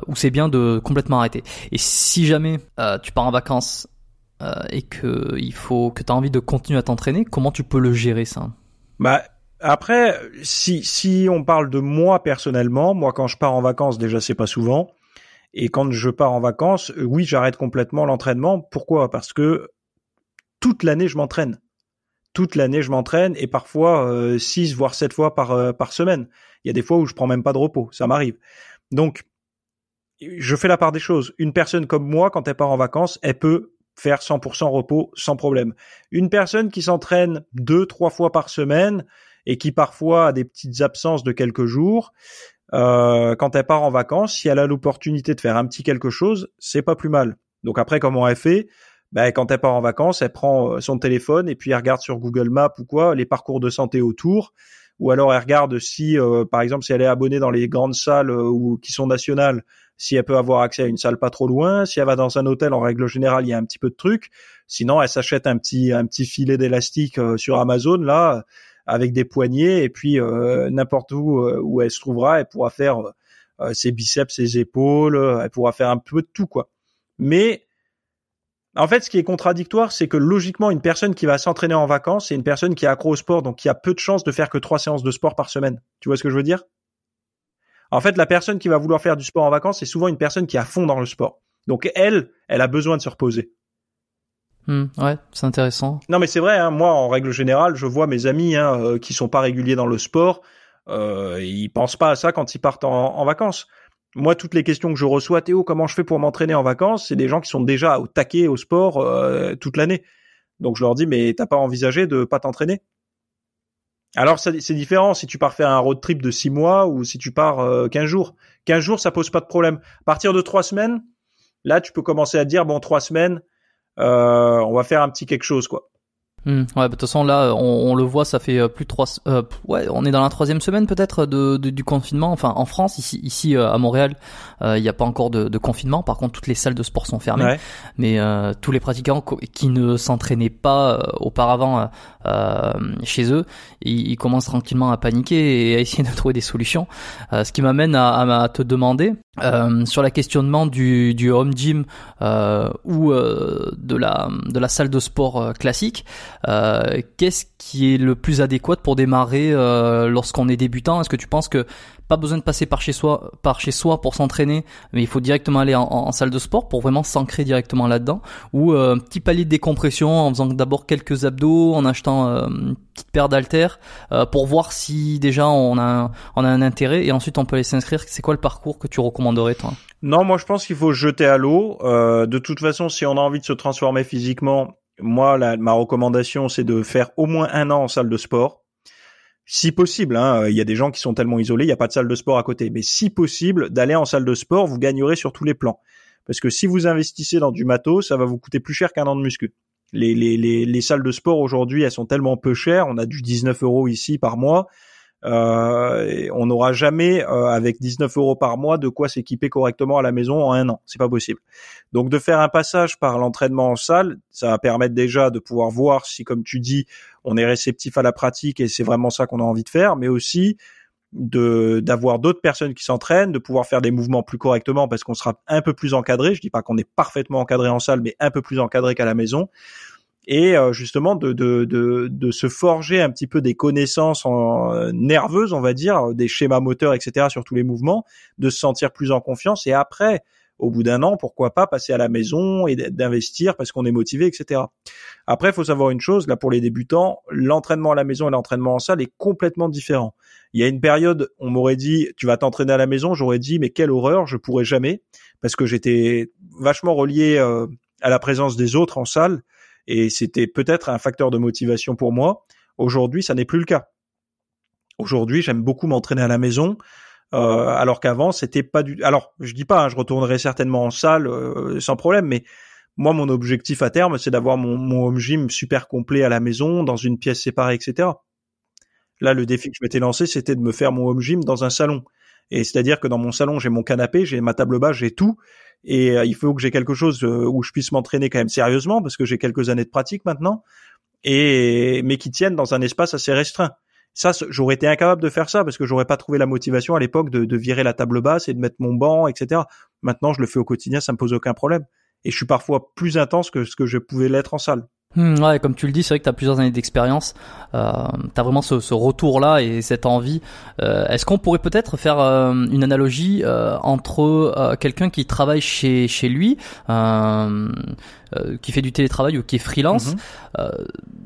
ou c'est bien de complètement arrêter? Et si jamais tu pars en vacances euh, et que il faut que tu as envie de continuer à t'entraîner, comment tu peux le gérer ça? Bah après, si si on parle de moi personnellement, moi quand je pars en vacances, déjà c'est pas souvent, et quand je pars en vacances, euh, oui j'arrête complètement l'entraînement. Pourquoi? Parce que toute l'année je m'entraîne. Toute l'année je m'entraîne et parfois euh, six voire sept fois par euh, par semaine. Il y a des fois où je prends même pas de repos, ça m'arrive. Donc je fais la part des choses. Une personne comme moi, quand elle part en vacances, elle peut faire 100% repos sans problème. Une personne qui s'entraîne deux, trois fois par semaine et qui parfois a des petites absences de quelques jours, euh, quand elle part en vacances, si elle a l'opportunité de faire un petit quelque chose, c'est pas plus mal. Donc après, comment elle fait? Ben, quand elle part en vacances, elle prend euh, son téléphone et puis elle regarde sur Google Maps ou quoi les parcours de santé autour, ou alors elle regarde si, euh, par exemple, si elle est abonnée dans les grandes salles ou qui sont nationales, si elle peut avoir accès à une salle pas trop loin. Si elle va dans un hôtel, en règle générale, il y a un petit peu de trucs. Sinon, elle s'achète un petit un petit filet d'élastique sur Amazon là avec des poignets et puis euh, n'importe où euh, où elle se trouvera, elle pourra faire euh, ses biceps, ses épaules, elle pourra faire un peu de tout quoi. Mais en fait, ce qui est contradictoire, c'est que logiquement, une personne qui va s'entraîner en vacances, c'est une personne qui est accro au sport, donc qui a peu de chances de faire que trois séances de sport par semaine. Tu vois ce que je veux dire? En fait, la personne qui va vouloir faire du sport en vacances, c'est souvent une personne qui est à fond dans le sport. Donc elle, elle a besoin de se reposer. Hmm, ouais, c'est intéressant. Non, mais c'est vrai. Hein, moi, en règle générale, je vois mes amis hein, euh, qui sont pas réguliers dans le sport. Euh, ils pensent pas à ça quand ils partent en, vacances. Moi, toutes les questions que je reçois, Théo, comment je fais pour m'entraîner en vacances C'est des gens qui sont déjà au taquet au sport euh, toute l'année. Donc je leur dis, mais t'as pas envisagé de pas t'entraîner? Alors c'est différent si tu pars faire un road trip de six mois ou si tu pars euh, 15 jours. 15 jours, ça pose pas de problème. À partir de trois semaines, là, tu peux commencer à dire, bon, trois semaines, euh, on va faire un petit quelque chose quoi. Hmm, ouais, bah, de toute façon là, on, le voit, ça fait euh, plus de trois, euh, ouais, on est dans la troisième semaine peut-être de, du confinement. Enfin, en France, ici, ici à Montréal, il n'y a pas encore de, confinement. Par contre, toutes les salles de sport sont fermées. Mais tous les pratiquants qui ne s'entraînaient pas auparavant chez eux, ils, commencent tranquillement à paniquer et à essayer de trouver des solutions. ce qui m'amène à, te demander, euh, sur la questionnement du, home gym euh, ou euh, de la de la salle de sport euh, classique, euh, qu'est-ce qui est le plus adéquat pour démarrer lorsqu'on est débutant? Est-ce que tu penses que pas besoin de passer par chez soi, par chez soi pour s'entraîner, mais il faut directement aller en, salle de sport pour vraiment s'ancrer directement là-dedans. Ou euh, un petit palier de décompression en faisant d'abord quelques abdos, en achetant euh, une petite paire d'haltères euh, pour voir si déjà on a un intérêt et ensuite on peut aller s'inscrire. C'est quoi le parcours que tu recommanderais toi? Non, moi je pense qu'il faut jeter à l'eau. de toute façon, si on a envie de se transformer physiquement, moi la, ma recommandation c'est de faire au moins un an en salle de sport si possible, hein, il y a des gens qui sont tellement isolés, il n'y a pas de salle de sport à côté, mais si possible, d'aller en salle de sport, vous gagnerez sur tous les plans. Parce que si vous investissez dans du matos, ça va vous coûter plus cher qu'un an de muscu. Les, les, les, les salles de sport aujourd'hui, elles sont tellement peu chères, on a du 19 euros ici par mois, euh, on n'aura jamais euh, avec 19 euros par mois de quoi s'équiper correctement à la maison en un an. C'est pas possible. Donc de faire un passage par l'entraînement en salle, ça va permettre déjà de pouvoir voir si, comme tu dis, on est réceptif à la pratique et c'est vraiment ça qu'on a envie de faire, mais aussi de d'avoir d'autres personnes qui s'entraînent, de pouvoir faire des mouvements plus correctement parce qu'on sera un peu plus encadré. Je dis pas qu'on est parfaitement encadré en salle, mais un peu plus encadré qu'à la maison et euh, justement de, de, de, de, se forger un petit peu des connaissances en, nerveuses, on va dire, des schémas moteurs, etc. sur tous les mouvements, de se sentir plus en confiance et après, au bout d'un an, pourquoi pas passer à la maison et d'investir parce qu'on est motivé, etc. Après, il faut savoir une chose, là pour les débutants, l'entraînement à la maison et l'entraînement en salle est complètement différent. Il y a une période, on m'aurait dit, tu vas t'entraîner à la maison, j'aurais dit, mais quelle horreur, je pourrais jamais, parce que j'étais vachement relié euh, à la présence des autres en salle et c'était peut-être un facteur de motivation pour moi. Aujourd'hui, ça n'est plus le cas. Aujourd'hui, j'aime beaucoup m'entraîner à la maison, euh, alors qu'avant, c'était pas du. Alors, je dis pas, hein, je retournerai certainement en salle euh, sans problème, mais moi, mon objectif à terme, c'est d'avoir mon, mon home gym super complet à la maison, dans une pièce séparée, etc. Là, le défi que je m'étais lancé, c'était de me faire mon home gym dans un salon. Et c'est-à-dire que dans mon salon, j'ai mon canapé, j'ai ma table basse, j'ai tout et euh, il faut que j'ai quelque chose euh, où je puisse m'entraîner quand même sérieusement parce que j'ai quelques années de pratique maintenant et mais qui tiennent dans un espace assez restreint. Ça, j'aurais été incapable de faire ça parce que j'aurais pas trouvé la motivation à l'époque de, de, virer la table basse et de mettre mon banc, etc. Maintenant, je le fais au quotidien, ça me pose aucun problème. Et je suis parfois plus intense que ce que je pouvais l'être en salle. Hmm, ouais, comme tu le dis, c'est vrai que tu as plusieurs années d'expérience. Euh, tu as vraiment ce, ce retour-là et cette envie. Euh, Est-ce qu'on pourrait peut-être faire euh, une analogie euh, entre euh, quelqu'un qui travaille chez, chez lui, qui fait du télétravail ou qui est freelance mhm.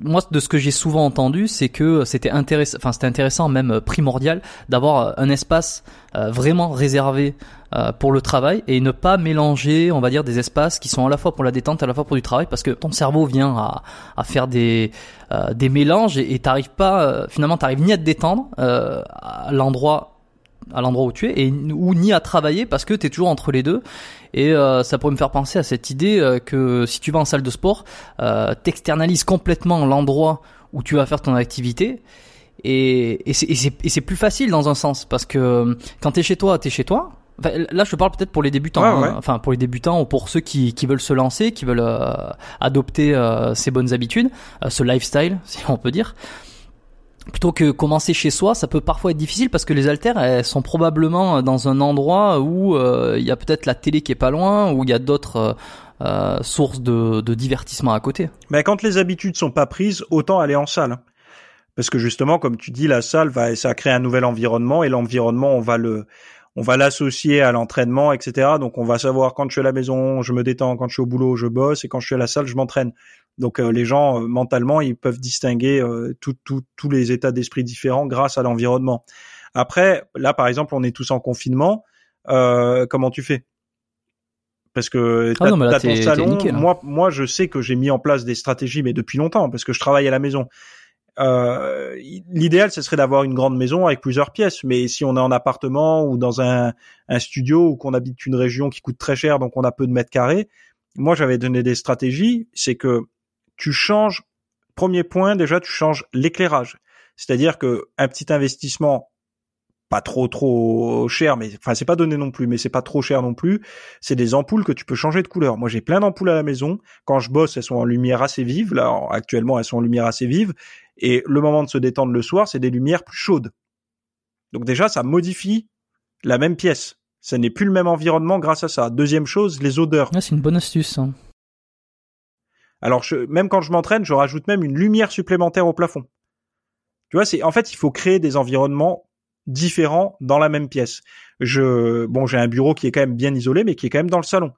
Moi, de ce que j'ai souvent entendu, c'est que c'était intéressant, enfin c'était intéressant, même primordial, d'avoir un espace euh, vraiment réservé euh, pour le travail et ne pas mélanger, on va dire, des espaces qui sont à la fois pour la détente, à la fois pour du travail, parce que ton cerveau vient à, à faire des des mélanges et t'arrives pas, finalement, t'arrives ni à te détendre à l'endroit à l'endroit où tu es et ou ni à travailler parce que tu es toujours entre les deux. Et euh, ça pourrait me faire penser à cette idée euh, que si tu vas en salle de sport euh, t'externalises complètement l'endroit où tu vas faire ton activité. Et, et c'est plus facile dans un sens parce que euh, quand t'es chez toi t'es chez toi. Là, je parle peut-être pour les débutants, hein. enfin pour les débutants ou pour ceux qui, qui veulent se lancer, qui veulent adopter ces bonnes habitudes, ce lifestyle, si on peut dire plutôt que commencer chez soi, ça peut parfois être difficile parce que les haltères elles sont probablement dans un endroit où euh, il y a peut-être la télé qui est pas loin, où il y a d'autres euh, euh, sources de, de, divertissement à côté. Mais quand les habitudes sont pas prises, autant aller en salle. Parce que justement, comme tu dis, la salle va, ça crée un nouvel environnement et l'environnement, on va le, on va l'associer à l'entraînement, etc. Donc on va savoir quand je suis à la maison, je me détends, quand je suis au boulot, je bosse, et quand je suis à la salle, je m'entraîne. Donc euh, les gens euh, mentalement, ils peuvent distinguer euh, tous les états d'esprit différents grâce à l'environnement. Après, là par exemple, on est tous en confinement. comment tu fais? Parce que ah t'as, ton salon. moi, moi, je sais que j'ai mis en place des stratégies, mais depuis longtemps, parce que je travaille à la maison. Euh, l'idéal, ce serait d'avoir une grande maison avec plusieurs pièces. Mais si on est en appartement ou dans un, un studio ou qu'on habite une région qui coûte très cher, donc on a peu de mètres carrés, moi j'avais donné des stratégies. C'est que tu changes, premier point déjà, tu changes l'éclairage. C'est-à-dire que un petit investissement pas trop trop cher, mais enfin c'est pas donné non plus, mais c'est pas trop cher non plus. C'est des ampoules que tu peux changer de couleur. Moi j'ai plein d'ampoules à la maison. Quand je bosse, elles sont en lumière assez vive. Là actuellement elles sont en lumière assez vive. Et le moment de se détendre le soir, c'est des lumières plus chaudes. Donc déjà ça modifie la même pièce. Ça n'est plus le même environnement grâce à ça. Deuxième chose, les odeurs. c'est une bonne astuce. Hein. Alors je, même quand je m'entraîne, je rajoute même une lumière supplémentaire au plafond. Tu vois, c'est en fait il faut créer des environnements différents dans la même pièce. Je bon, j'ai un bureau qui est quand même bien isolé, mais qui est quand même dans le salon.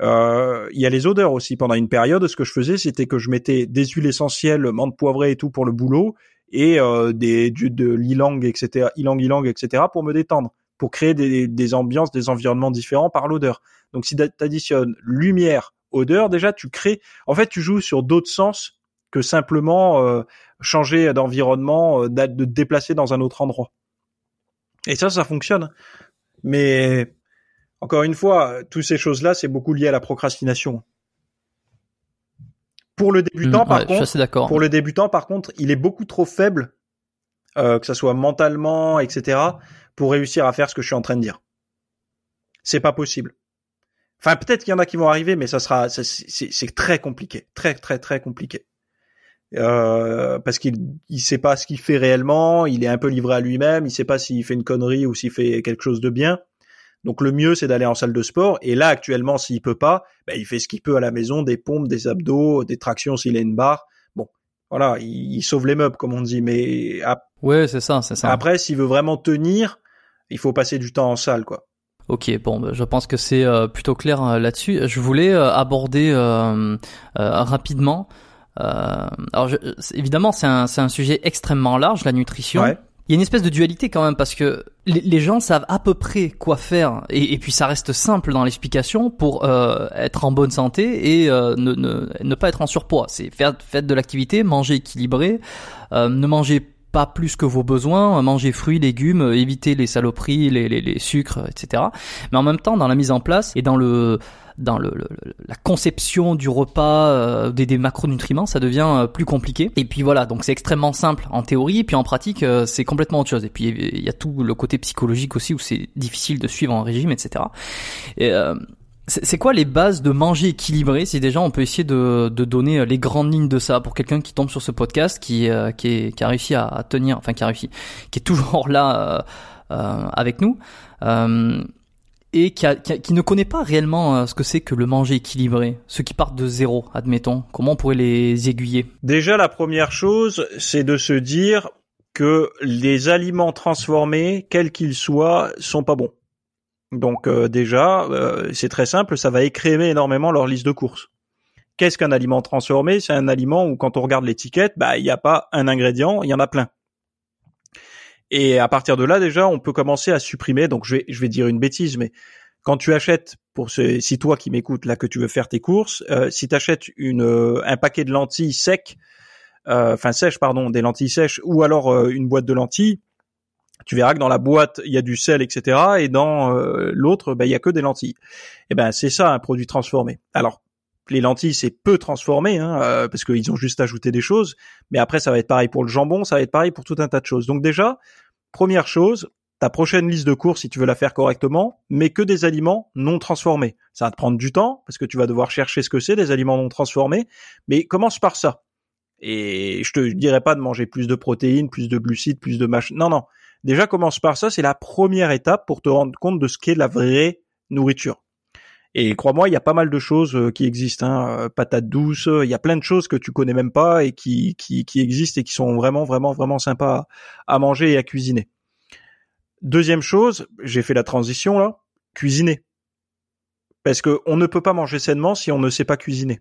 Euh, il y a les odeurs aussi. Pendant une période, ce que je faisais, c'était que je mettais des huiles essentielles, menthe poivrée et tout pour le boulot, et euh, des de l'ilang, etc., ilang ilang, etc. pour me détendre, pour créer des, des ambiances, des environnements différents par l'odeur. Donc si tu additionnes lumière, odeur, déjà tu crées. En fait, tu joues sur d'autres sens que simplement euh, changer d'environnement, euh, de te déplacer dans un autre endroit. Et ça, ça fonctionne. Mais encore une fois, toutes ces choses-là, c'est beaucoup lié à la procrastination. Pour le débutant, mmh, par contre, pour le débutant, par contre, il est beaucoup trop faible, euh, que ça soit mentalement, etc., pour réussir à faire ce que je suis en train de dire. C'est pas possible. Enfin, peut-être qu'il y en a qui vont arriver, mais ça sera, c'est très compliqué, très très très compliqué. Euh, parce qu'il il sait pas ce qu'il fait réellement, il est un peu livré à lui-même, il sait pas s'il fait une connerie ou s'il fait quelque chose de bien. Donc le mieux c'est d'aller en salle de sport. Et là actuellement, s'il peut pas, ben, il fait ce qu'il peut à la maison, des pompes, des abdos, des tractions s'il a une barre. Bon, voilà, il, sauve les meubles comme on dit. Mais ouais, c'est ça, c'est ça. Après, s'il veut vraiment tenir, il faut passer du temps en salle, quoi. Ok, bon, bah, je pense que c'est euh, plutôt clair euh, là-dessus. Je voulais euh, aborder rapidement. alors, évidemment, c'est un, un, sujet extrêmement large, la nutrition. Il y a une espèce de dualité quand même parce que les, gens savent à peu près quoi faire et, puis ça reste simple dans l'explication pour être en bonne santé et ne, ne, ne, pas être en surpoids. C'est faire, faire de l'activité, manger équilibré, ne manger pas plus que vos besoins, manger fruits, légumes, éviter les saloperies, les, les, les, sucres, etc. Mais en même temps, dans la mise en place et dans le dans le, la conception du repas euh, des, des, macronutriments, ça devient euh, plus compliqué. Et puis voilà, donc c'est extrêmement simple en théorie, et puis en pratique, euh, c'est complètement autre chose. Et puis il y a tout le côté psychologique aussi où c'est difficile de suivre un régime, etc. Et, c'est quoi les bases de manger équilibré Si déjà on peut essayer de, donner les grandes lignes de ça pour quelqu'un qui tombe sur ce podcast, qui, euh, qui, est, qui a réussi à, tenir, enfin qui a réussi, qui est toujours là euh, euh, avec nous, et qui, a, qui, ne connaît pas réellement ce que c'est que le manger équilibré. Ceux qui partent de zéro, admettons, comment on pourrait les aiguiller? Déjà la première chose, c'est de se dire que les aliments transformés, quels qu'ils soient, sont pas bons. Donc euh, déjà, euh, c'est très simple, ça va écrémer énormément leur liste de courses. Qu'est-ce qu'un aliment transformé? C'est un aliment où quand on regarde l'étiquette, bah il n'y a pas un ingrédient, il y en a plein. Et à partir de là, déjà, on peut commencer à supprimer. Donc, je vais, je vais dire une bêtise, mais quand tu achètes, pour ce, si toi qui m'écoutes là que tu veux faire tes courses, euh, si tu achètes une, un paquet de lentilles secs, enfin sèches, pardon, des lentilles sèches, ou alors une boîte de lentilles, tu verras que dans la boîte il y a du sel, etc. Et dans l'autre, ben, il y a que des lentilles. Et eh ben c'est ça un produit transformé. Alors les lentilles c'est peu transformé hein, parce qu'ils ont juste ajouté des choses, mais après ça va être pareil pour le jambon, ça va être pareil pour tout un tas de choses. Donc déjà Première chose, ta prochaine liste de courses, si tu veux la faire correctement, mais que des aliments non transformés. Ça va te prendre du temps, parce que tu vas devoir chercher ce que c'est, des aliments non transformés, mais commence par ça. Et je te dirais pas de manger plus de protéines, plus de glucides, plus de mach... Non, non. Déjà, commence par ça, c'est la première étape pour te rendre compte de ce qu'est la vraie nourriture. Et crois-moi, il y a pas mal de choses euh, qui existent, hein. Euh, patates douces, il y a plein de choses que tu connais même pas et qui, qui, qui existent et qui sont vraiment, vraiment, vraiment sympas à, manger et à cuisiner. Deuxième chose, j'ai fait la transition là, cuisiner. Parce que on ne peut pas manger sainement si on ne sait pas cuisiner.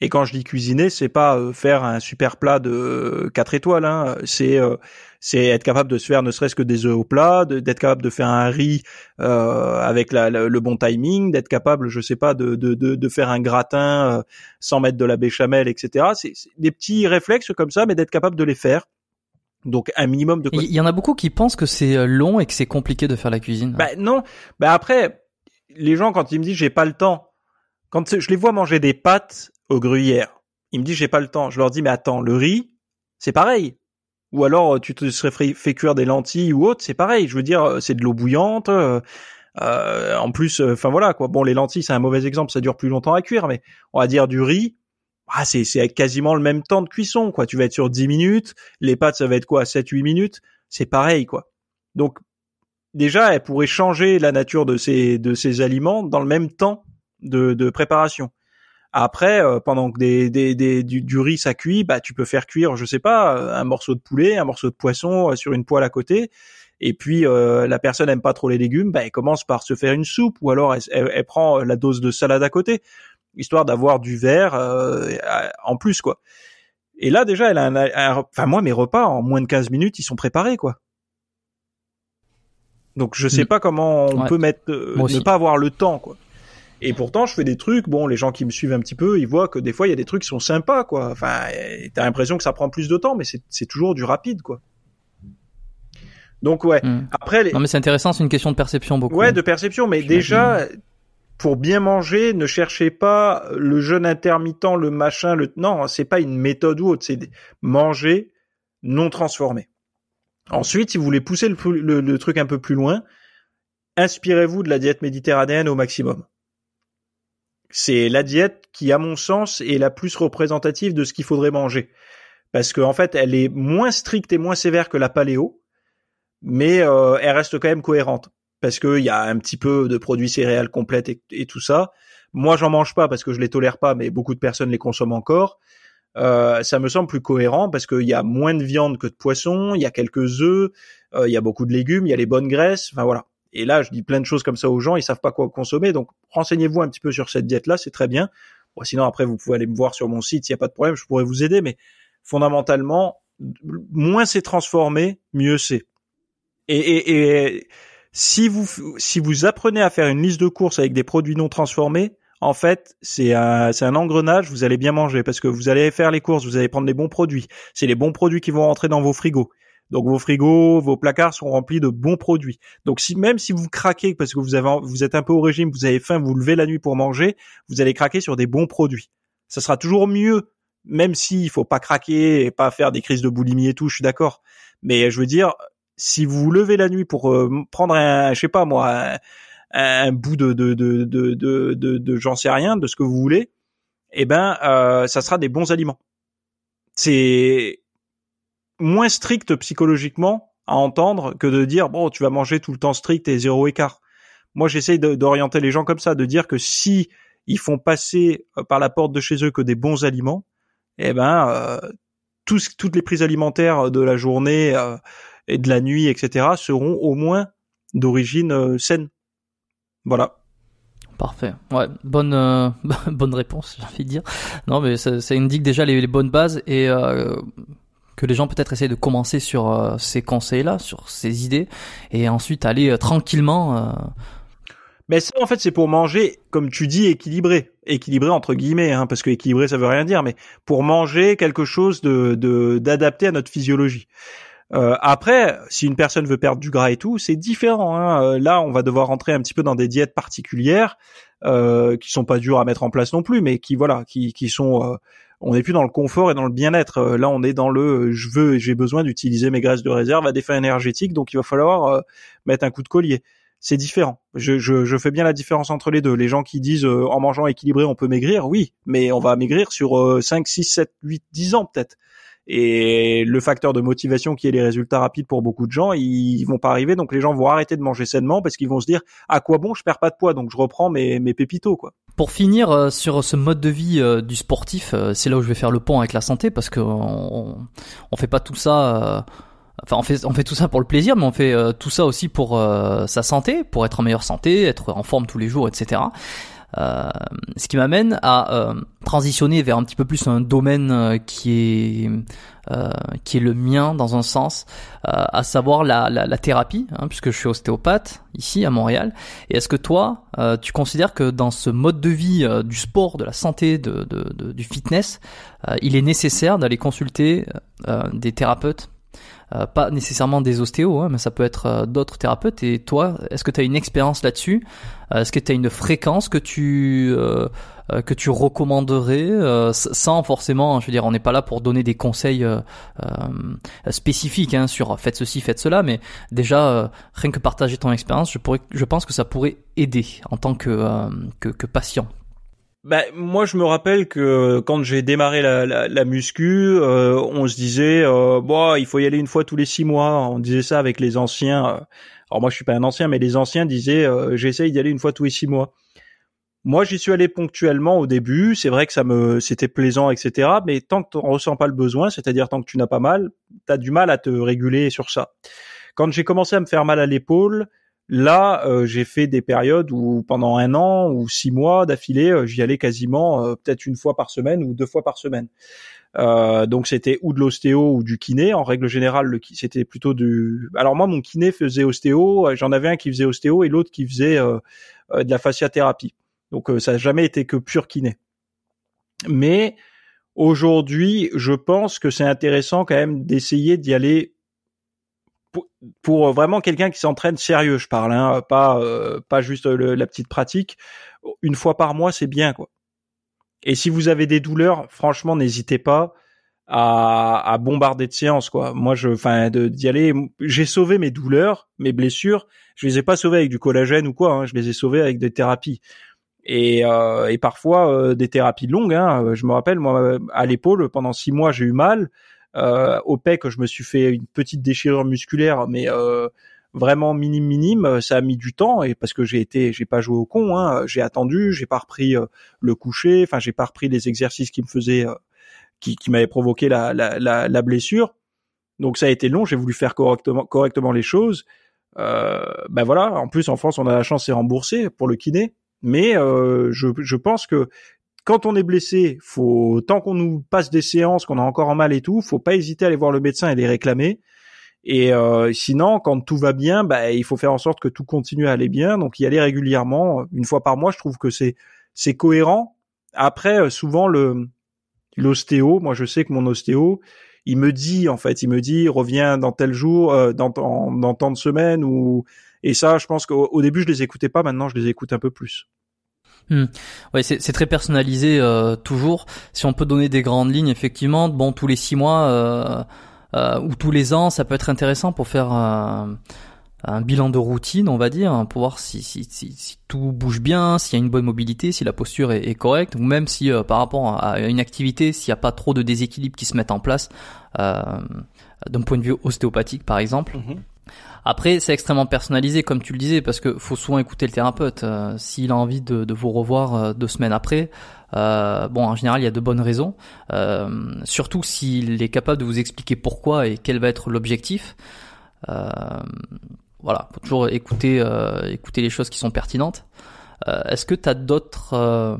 Et quand je dis cuisiner, c'est pas euh, faire un super plat de 4 étoiles, hein. c'est c'est être capable de se faire ne serait-ce que des œufs au plat, d'être capable de faire un riz euh, avec la, le bon timing, d'être capable, je sais pas, de, de, de, de faire un gratin euh, sans mettre de la béchamel, etc. C'est des petits réflexes comme ça, mais d'être capable de les faire. Donc un minimum de. Il y en a beaucoup qui pensent que c'est euh, long et que c'est compliqué de faire la cuisine. Bah non. Bah après, les gens quand ils me disent j'ai pas le temps, quand je les vois manger des pâtes au gruyère, ils me disent j'ai pas le temps. Je leur dis mais attends, le riz, c'est pareil. Ou alors tu te serais fait cuire des lentilles ou autre, c'est pareil. Je veux dire, euh, c'est de l'eau bouillante. Euh, euh, en plus, enfin voilà quoi. Bon, les lentilles c'est un mauvais exemple, ça dure plus longtemps à cuire, mais on va dire du riz. Ah, c'est c'est quasiment le même temps de cuisson quoi. Tu vas être sur 10 minutes, les pâtes ça va être quoi 7 8 minutes, c'est pareil quoi. Donc déjà, elle pourrait changer la nature de ces de ces aliments dans le même temps de, de préparation. Après, euh, pendant que des, des, des, du, riz ça cuit, bah tu peux faire cuire, je sais pas, euh, un morceau de poulet, un morceau de poisson euh, sur une poêle à côté. Et puis la personne aime pas trop les légumes, bah elle commence par se faire une soupe ou alors elle, prend la dose de salade à côté, histoire d'avoir du verre en plus quoi. Et là déjà, elle a un, enfin moi mes repas en moins de 15 minutes ils sont préparés quoi. Donc je sais mm. pas comment on peut mettre ne pas avoir le temps quoi. Et pourtant, je fais des trucs. Bon, les gens qui me suivent un petit peu, ils voient que des fois, il y a des trucs qui sont sympas, quoi. Enfin, t'as l'impression que ça prend plus de temps, mais c'est toujours du rapide, quoi. Donc ouais. Hmm. Après, les... non mais c'est intéressant, c'est une question de perception beaucoup. Ouais, de perception, mais déjà, pour bien manger, ne cherchez pas le jeûne intermittent, le machin, le non, c'est pas une méthode ou autre, c'est manger non transformé. Ensuite, si vous voulez pousser le truc un peu plus loin, inspirez-vous de la diète méditerranéenne au maximum c'est la diète qui, à mon sens, est la plus représentative de ce qu'il faudrait manger. Parce qu'en en fait, elle est moins stricte et moins sévère que la paléo, mais euh, elle reste quand même cohérente. Parce qu'il y a un petit peu de produits céréales complètes et, tout ça. Moi, j'en mange pas parce que je les tolère pas, mais beaucoup de personnes les consomment encore. Euh, ça me semble plus cohérent parce qu'il y a moins de viande que de poisson, il y a quelques œufs, euh, il y a beaucoup de légumes, il y a les bonnes graisses. Enfin voilà. Et là, je dis plein de choses comme ça aux gens, ils savent pas quoi consommer. Donc, renseignez-vous un petit peu sur cette diète-là, c'est très bien. sinon, après, vous pouvez aller me voir sur mon site, il n'y a pas de problème, je pourrais vous aider. Mais fondamentalement, moins c'est transformé, mieux c'est. Et, si vous si vous apprenez à faire une liste de courses avec des produits non transformés, en fait, c'est un, c'est un engrenage, vous allez bien manger parce que vous allez faire les courses, vous allez prendre les bons produits. C'est les bons produits qui vont rentrer dans vos frigos. Donc vos frigos, vos placards sont remplis de bons produits. Donc si même si vous craquez parce que vous êtes un peu au régime, vous avez faim, vous, levez la nuit pour manger, vous allez craquer sur des bons produits. Ça sera toujours mieux, même s'il faut pas craquer et pas faire des crises de boulimie et tout. Je suis d'accord, mais je veux dire, si vous vous levez la nuit pour euh, prendre un, je sais pas moi, un, bout de de de de de, de, j'en sais rien, de ce que vous voulez, eh ben, euh, ça sera des bons aliments. C'est moins strict psychologiquement à entendre que de dire bon tu vas manger tout le temps strict et zéro écart. Moi j'essaye d'orienter les gens comme ça, de dire que si ils font passer euh, par la porte de chez eux que des bons aliments, eh ben euh, tous, toutes les prises alimentaires de la journée euh, et de la nuit, etc. seront au moins d'origine saine. Voilà. Parfait. Ouais, bonne bonne réponse, j'ai envie de dire. Non, mais ça, ça indique déjà les, les bonnes bases et que les gens peut-être essayent de commencer sur euh, ces conseils-là, sur ces idées, et ensuite aller euh, tranquillement. Euh... Mais ça, en fait, c'est pour manger, comme tu dis, équilibré, équilibré entre guillemets, hein, parce que équilibré, ça veut rien dire, mais pour manger quelque chose de d'adapté à notre physiologie. Euh, après, si une personne veut perdre du gras et tout, c'est différent. Hein. Là, on va devoir rentrer un petit peu dans des diètes particulières euh, qui sont pas dures à mettre en place non plus, mais qui voilà, qui, qui sont on n'est plus dans le confort et dans le bien-être. Euh, là, on est dans le euh, je veux et j'ai besoin d'utiliser mes graisses de réserve à des fins énergétiques, donc il va falloir euh, mettre un coup de collier. C'est différent. Je, je, je, fais bien la différence entre les deux. Les gens qui disent en mangeant équilibré, on peut maigrir, oui, mais on va maigrir sur 5, 6, 7, 8, 10 ans peut-être. Et le facteur de motivation qui est les résultats rapides pour beaucoup de gens, ils vont pas arriver. Donc les gens vont arrêter de manger sainement parce qu'ils vont se dire à quoi bon, je perds pas de poids, donc je reprends mes, mes pépitos quoi. Pour finir euh, sur ce mode de vie euh, du sportif, euh, c'est là où je vais faire le pont avec la santé parce que on, on fait pas tout ça. Enfin, on fait on fait tout ça pour le plaisir, mais on fait tout ça aussi pour sa santé, pour être en meilleure santé, être en forme tous les jours, etc. Euh, ce qui m'amène à euh, transitionner vers un petit peu plus un domaine euh, qui est qui est le mien dans un sens, à savoir la, la, la thérapie, hein, puisque je suis ostéopathe ici à Montréal. Et est-ce que toi, tu considères que dans ce mode de vie du sport, de la santé, de, de, de du fitness, il est nécessaire d'aller consulter des thérapeutes? Euh, pas nécessairement des ostéos, hein, mais ça peut être euh, d'autres thérapeutes. Et toi, est-ce que tu as une expérience là-dessus? Euh, Est-ce que tu as une fréquence que tu que tu recommanderais sans forcément, je veux dire, on n'est pas là pour donner des conseils spécifiques hein, sur faites ceci, faites cela, mais déjà rien que partager ton expérience, je pourrais, je pense que ça pourrait aider en tant que, que, que patient. Bah, moi, je me rappelle que quand j'ai démarré la, la, muscu, euh, on se disait, euh, bon, il faut y aller une fois tous les six mois. On disait ça avec les anciens. Alors moi, je suis pas un ancien, mais les anciens disaient, euh, j'essaye d'y aller une fois tous les six mois. Moi, j'y suis allé ponctuellement au début. C'est vrai que ça me, c'était plaisant, etc. Mais tant que tu ressens pas le besoin, c'est-à-dire tant que tu n'as pas mal, tu as du mal à te réguler sur ça. Quand j'ai commencé à me faire mal à l'épaule, Là, euh, j'ai fait des périodes où pendant un an ou six mois d'affilée, euh, j'y allais quasiment euh, peut-être une fois par semaine ou deux fois par semaine. donc c'était ou de l'ostéo ou du kiné. En règle générale, le, c'était plutôt du. Alors moi, mon kiné faisait ostéo. J'en avais un qui faisait ostéo et l'autre qui faisait de la fasciathérapie. Donc ça n'a jamais été que pur kiné. Mais aujourd'hui, je pense que c'est intéressant quand même d'essayer d'y aller pour, vraiment quelqu'un qui s'entraîne sérieux, je parle, hein, pas euh, pas juste la petite pratique. Une fois par mois, c'est bien quoi. Et si vous avez des douleurs, franchement, n'hésitez pas à, bombarder de séances quoi. Moi, je, enfin, d'y aller. J'ai sauvé mes douleurs, mes blessures. Je les ai pas sauvées avec du collagène ou quoi. Hein, je les ai sauvées avec des thérapies. Et, euh, et parfois euh, des thérapies longues. Hein. Je me rappelle, moi, à l'épaule, pendant six mois, j'ai eu mal. Euh, au pec, je me suis fait une petite déchirure musculaire, mais euh, vraiment minime minime ça a mis du temps et parce que j'ai été j'ai pas joué au con hein, j'ai attendu j'ai pas repris euh, le coucher enfin j'ai pas repris les exercices qui me faisaient qui, qui m'avaient provoqué la, la, la, la, blessure. Donc ça a été long j'ai voulu faire correctement correctement les choses. Euh, ben voilà en plus en France on a la chance c'est remboursé pour le kiné mais je, je pense que quand on est blessé, faut tant qu'on nous passe des séances, qu'on a encore en mal et tout, faut pas hésiter à aller voir le médecin et les réclamer. Et euh, sinon, quand tout va bien, bah, il faut faire en sorte que tout continue à aller bien. Donc y aller régulièrement, une fois par mois, je trouve que c'est c'est cohérent. Après, euh, souvent le l'ostéo, moi je sais que mon ostéo, il me dit en fait, il me dit reviens dans tel jour, euh, dans, dans, dans tant de semaines ou et ça, je pense qu'au début je les écoutais pas, maintenant je les écoute un peu plus. Hmm. Ouais, c'est très personnalisé euh, toujours. Si on peut donner des grandes lignes, effectivement, bon, tous les six mois euh, euh, ou tous les ans, ça peut être intéressant pour faire un bilan de routine, on va dire, hein, pour voir si, si, si, tout bouge bien, s'il y a une bonne mobilité, si la posture est, est correcte, ou même si euh, par rapport à une activité, s'il n'y a pas trop de déséquilibre qui se mettent en place, euh, d'un point de vue ostéopathique par exemple. Mm-hmm. Après, c'est extrêmement personnalisé, comme tu le disais, parce que faut souvent écouter le thérapeute. Euh, s'il a envie de, vous revoir euh, deux semaines après, euh, bon, en général, il y a de bonnes raisons. Surtout s'il est capable de vous expliquer pourquoi et quel va être l'objectif. voilà, faut toujours écouter, écouter les choses qui sont pertinentes. Est-ce que tu as d'autres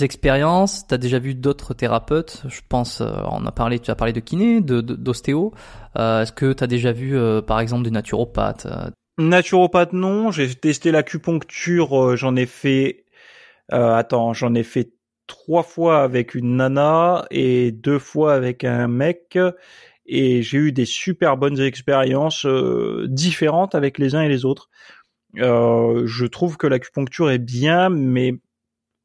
expériences. T'as déjà vu d'autres thérapeutes Je pense, on a parlé, tu as parlé de kiné, de d'ostéo. Est-ce que tu as déjà vu, par exemple, des naturopathes Naturopathe non, j'ai testé l'acupuncture, j'en ai fait attends, j'en ai fait trois fois avec une nana et deux fois avec un mec et j'ai eu des super bonnes expériences euh, différentes avec les uns et les autres. Euh, je trouve que l'acupuncture est bien, mais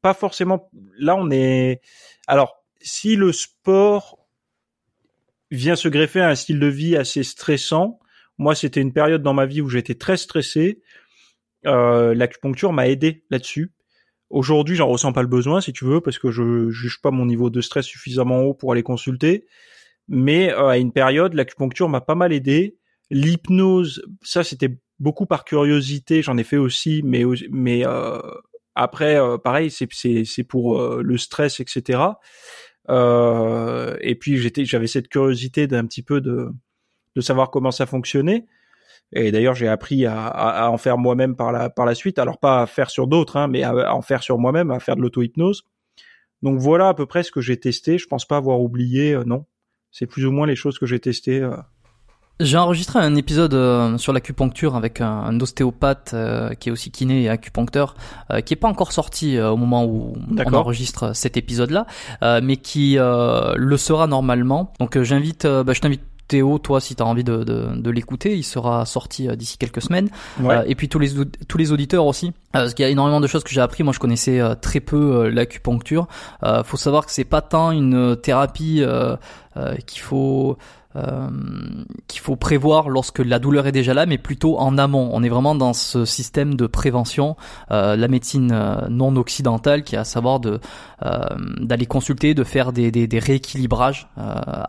pas forcément. Là, on est. Alors, si le sport vient se greffer à un style de vie assez stressant, moi, c'était une période dans ma vie où j'étais très stressé. Euh, l'acupuncture m'a aidé là-dessus. Aujourd'hui, j'en ressens pas le besoin, si tu veux, parce que je juge pas mon niveau de stress suffisamment haut pour aller consulter. Mais euh, à une période, l'acupuncture m'a pas mal aidé. L'hypnose, ça c'était beaucoup par curiosité, j'en ai fait aussi, mais mais euh, après, euh, pareil, c'est pour le stress, etc. et puis j'étais, j'avais cette curiosité d'un petit peu de savoir comment ça fonctionnait. Et d'ailleurs, j'ai appris à, en faire moi-même par la, suite. Alors pas à faire sur d'autres, hein, mais à, en faire sur moi-même, à faire de l'auto-hypnose. Donc voilà à peu près ce que j'ai testé. Je pense pas avoir oublié, euh, non. C'est plus ou moins les choses que j'ai testées. Euh. J'ai enregistré un épisode euh, sur l'acupuncture avec un, ostéopathe qui est aussi kiné et acupuncteur, qui est pas encore sorti au moment où on enregistre cet épisode-là, mais qui le sera normalement. Donc j'invite, bah, je t'invite Théo, toi, si tu as envie de, de, de l'écouter, il sera sorti euh, d'ici quelques semaines. Euh, et puis tous les tous les auditeurs aussi, euh, parce qu'il y a énormément de choses que j'ai appris. Moi, je connaissais très peu l'acupuncture. faut savoir que c'est pas tant une thérapie qu'il faut euh, qu'il faut prévoir lorsque la douleur est déjà là, mais plutôt en amont. On est vraiment dans ce système de prévention, euh, la médecine euh, non occidentale, qui est à savoir de d'aller consulter, de faire des, des, des rééquilibrages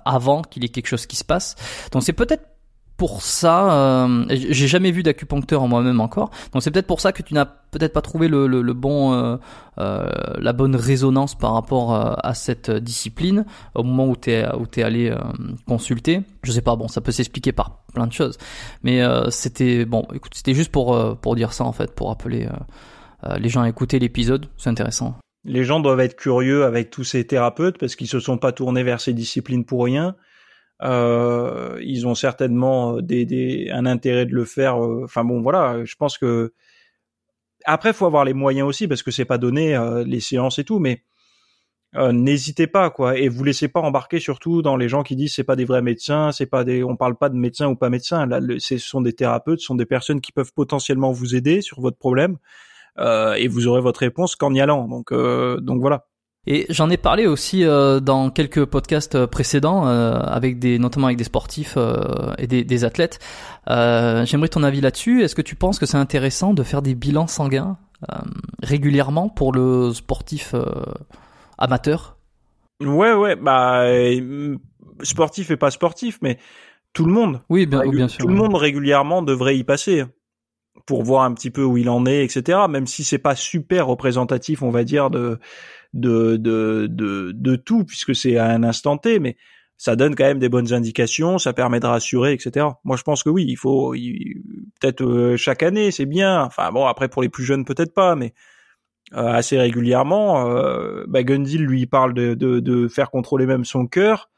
avant qu'il y ait quelque chose qui se passe. Donc c'est peut-être pour ça, euh, j'ai jamais vu d'acupuncteur en moi-même encore, donc c'est peut-être pour ça que tu n'as peut-être pas trouvé le, le, bon, euh, euh, la bonne résonance par rapport à cette discipline au moment où t'es où t'es allé consulter. Je sais pas, bon, ça peut s'expliquer par plein de choses, mais c'était bon, écoute, c'était juste pour pour dire ça en fait, pour appeler les gens à écouter l'épisode, c'est intéressant. Les gens doivent être curieux avec tous ces thérapeutes parce qu'ils se sont pas tournés vers ces disciplines pour rien euh, ils ont certainement euh, des, des, un intérêt de le faire. Euh, enfin bon, voilà, je pense que après faut avoir les moyens aussi parce que c'est pas donné euh, les séances et tout, mais n'hésitez pas quoi et vous laissez pas embarquer surtout dans les gens qui disent c'est pas des vrais médecins, c'est pas des, on parle pas de médecins ou pas médecins. Là, ce sont des thérapeutes, ce sont des personnes qui peuvent potentiellement vous aider sur votre problème et vous aurez votre réponse qu'en y allant. Donc donc voilà. Et j'en ai parlé aussi euh, dans quelques podcasts euh, précédents, euh, avec des, notamment avec des sportifs et des, des athlètes. J'aimerais ton avis là-dessus. Est-ce que tu penses que c'est intéressant de faire des bilans sanguins régulièrement pour le sportif amateur? Ouais, ouais, bah sportif et pas sportif, mais tout le monde. Oui, bien, bien sûr. Tout le monde régulièrement devrait y passer pour voir un petit peu où il en est, etc. Même si c'est pas super représentatif, on va dire de de de de, de tout puisque c'est à un instant T, mais ça donne quand même des bonnes indications, ça permet de rassurer, etc. Moi, je pense que oui, il faut peut-être euh, chaque année, c'est bien. Enfin bon, après pour les plus jeunes peut-être pas, mais euh, assez régulièrement. Euh, bah, Gundil lui parle de, de, de faire contrôler même son cœur.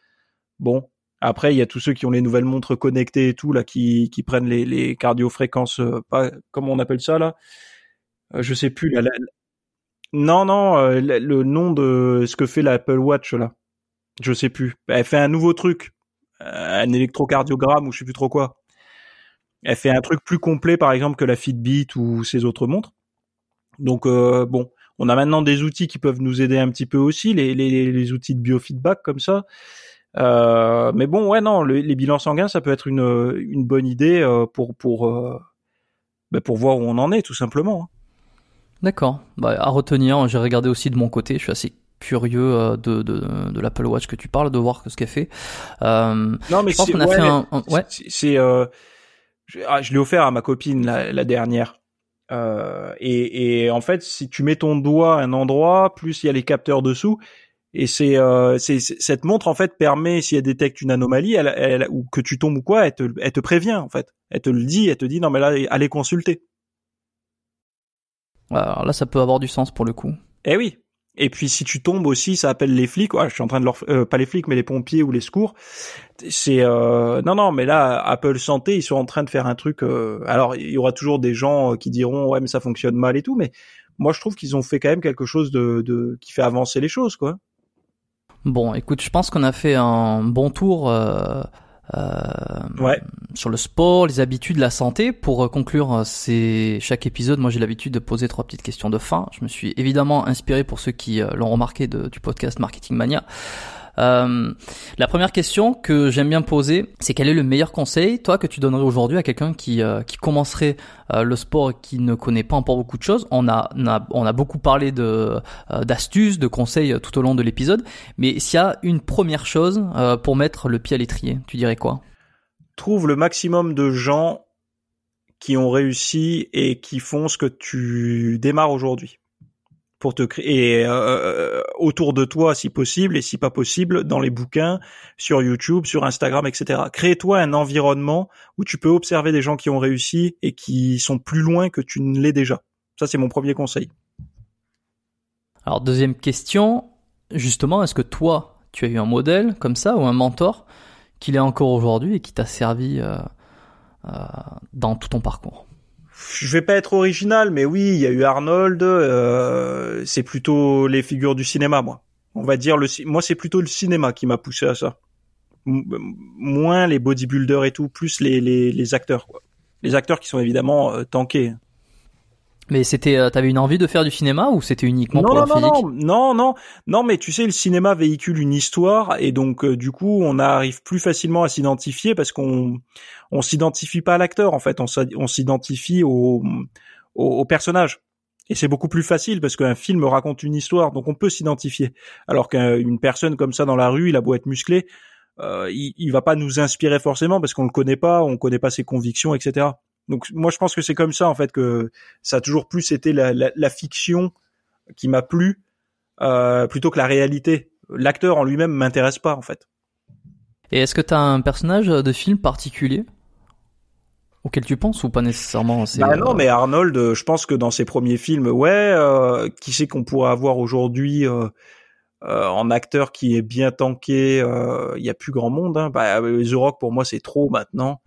Bon, après, il y a tous ceux qui ont les nouvelles montres connectées et tout là, qui, qui prennent les, les cardiofréquences, euh, pas comment on appelle ça là? Euh, je sais plus. Non, non, euh, le, nom de ce que fait l'Apple Watch là. Je sais plus. Elle fait un nouveau truc, un électrocardiogramme ou je sais plus trop quoi. Elle fait un truc plus complet, par exemple, que la Fitbit ou ces autres montres. Donc bon, on a maintenant des outils qui peuvent nous aider un petit peu aussi, les, les, les outils de biofeedback comme ça. Euh, mais bon, ouais, non, les bilans sanguins, ça peut être une, une bonne idée euh, pour pour euh, bah, pour voir où on en est, tout simplement. D'accord. Bah, à retenir, j'ai regardé aussi de mon côté. Je suis assez curieux de, de, de l'Apple Watch que tu parles, de voir ce qu'elle fait. non, mais je pense qu'on a fait un, ouais. C'est, euh, je, ah, je l'ai offert à ma copine la, la dernière. Euh, et, et, en fait, si tu mets ton doigt à un endroit, plus il y a les capteurs dessous, et c'est euh, cette montre en fait permet si elle détecte une anomalie, elle, elle, ou que tu tombes ou quoi, elle te, elle te prévient en fait. Elle te le dit, elle te dit non mais là allez consulter. Alors là ça peut avoir du sens pour le coup. Eh oui. Et puis si tu tombes aussi, ça appelle les flics. Ouais, je suis en train de leur, euh, pas les flics, mais les pompiers ou les secours. C'est euh... non non, mais là Apple Santé, ils sont en train de faire un truc. Euh... Alors il y aura toujours des gens euh, qui diront ouais mais ça fonctionne mal et tout, mais moi je trouve qu'ils ont fait quand même quelque chose de, de... qui fait avancer les choses quoi. Bon, écoute, je pense qu'on a fait un bon tour. Euh ouais. sur le sport, les habitudes, la santé. Pour euh, conclure euh, c'est chaque épisode, moi j'ai l'habitude de poser trois petites questions de fin. Je me suis évidemment inspiré pour ceux qui l'ont remarqué de, du podcast Marketing Mania. Euh, la première question que j'aime bien poser, c'est quel est le meilleur conseil, toi, que tu donnerais aujourd'hui à quelqu'un qui, euh, qui commencerait euh, le sport et qui ne connaît pas encore beaucoup de choses? On a, on a, on a beaucoup parlé de d'astuces, de conseils tout au long de l'épisode, mais s'il y a une première chose pour mettre le pied à l'étrier, tu dirais quoi? Trouve le maximum de gens qui ont réussi et qui font ce que tu démarres aujourd'hui pour te créer euh, euh, autour de toi si possible et si pas possible dans les bouquins, sur YouTube, sur Instagram, etc. Crée-toi un environnement où tu peux observer des gens qui ont réussi et qui sont plus loin que tu ne l'es déjà. Ça c'est mon premier conseil. Alors deuxième question, justement, est-ce que toi tu as eu un modèle comme ça ou un mentor qui l'est encore aujourd'hui et qui t'a servi euh, dans tout ton parcours? Je vais pas être original, mais oui, il y a eu Arnold. Euh, c'est plutôt les figures du cinéma, moi. On va dire le, moi c'est plutôt le cinéma qui m'a poussé à ça. moins les bodybuilders et tout, plus les, les, les acteurs, quoi. Les acteurs qui sont évidemment euh, tankés. Mais c'était, euh, t'avais une envie de faire du cinéma ou c'était uniquement non, pour non, la non, physique? non, non, non, non, mais tu sais, le cinéma véhicule une histoire et donc euh, du coup, on arrive plus facilement à s'identifier parce qu'on on s'identifie pas à l'acteur en fait, on s'identifie au, au, au personnage. Et c'est beaucoup plus facile parce qu'un film raconte une histoire, donc on peut s'identifier. Alors qu'une personne comme ça dans la rue, il a beau être musclé, euh, il, il va pas nous inspirer forcément parce qu'on le connaît pas, on connaît pas ses convictions, etc. Donc moi je pense que c'est comme ça en fait que ça a toujours plus été la, la, la fiction qui m'a plu euh, plutôt que la réalité. L'acteur en lui-même m'intéresse pas en fait. Et est-ce que tu as un personnage de film particulier auquel tu penses ou pas nécessairement Bah non, euh, mais Arnold, je pense que dans ses premiers films, ouais, euh, qui sait qu'on pourrait avoir aujourd'hui euh, euh, en acteur qui est bien tanké, il euh, y a plus grand monde. Hein. Bah, The Rock pour moi c'est trop maintenant.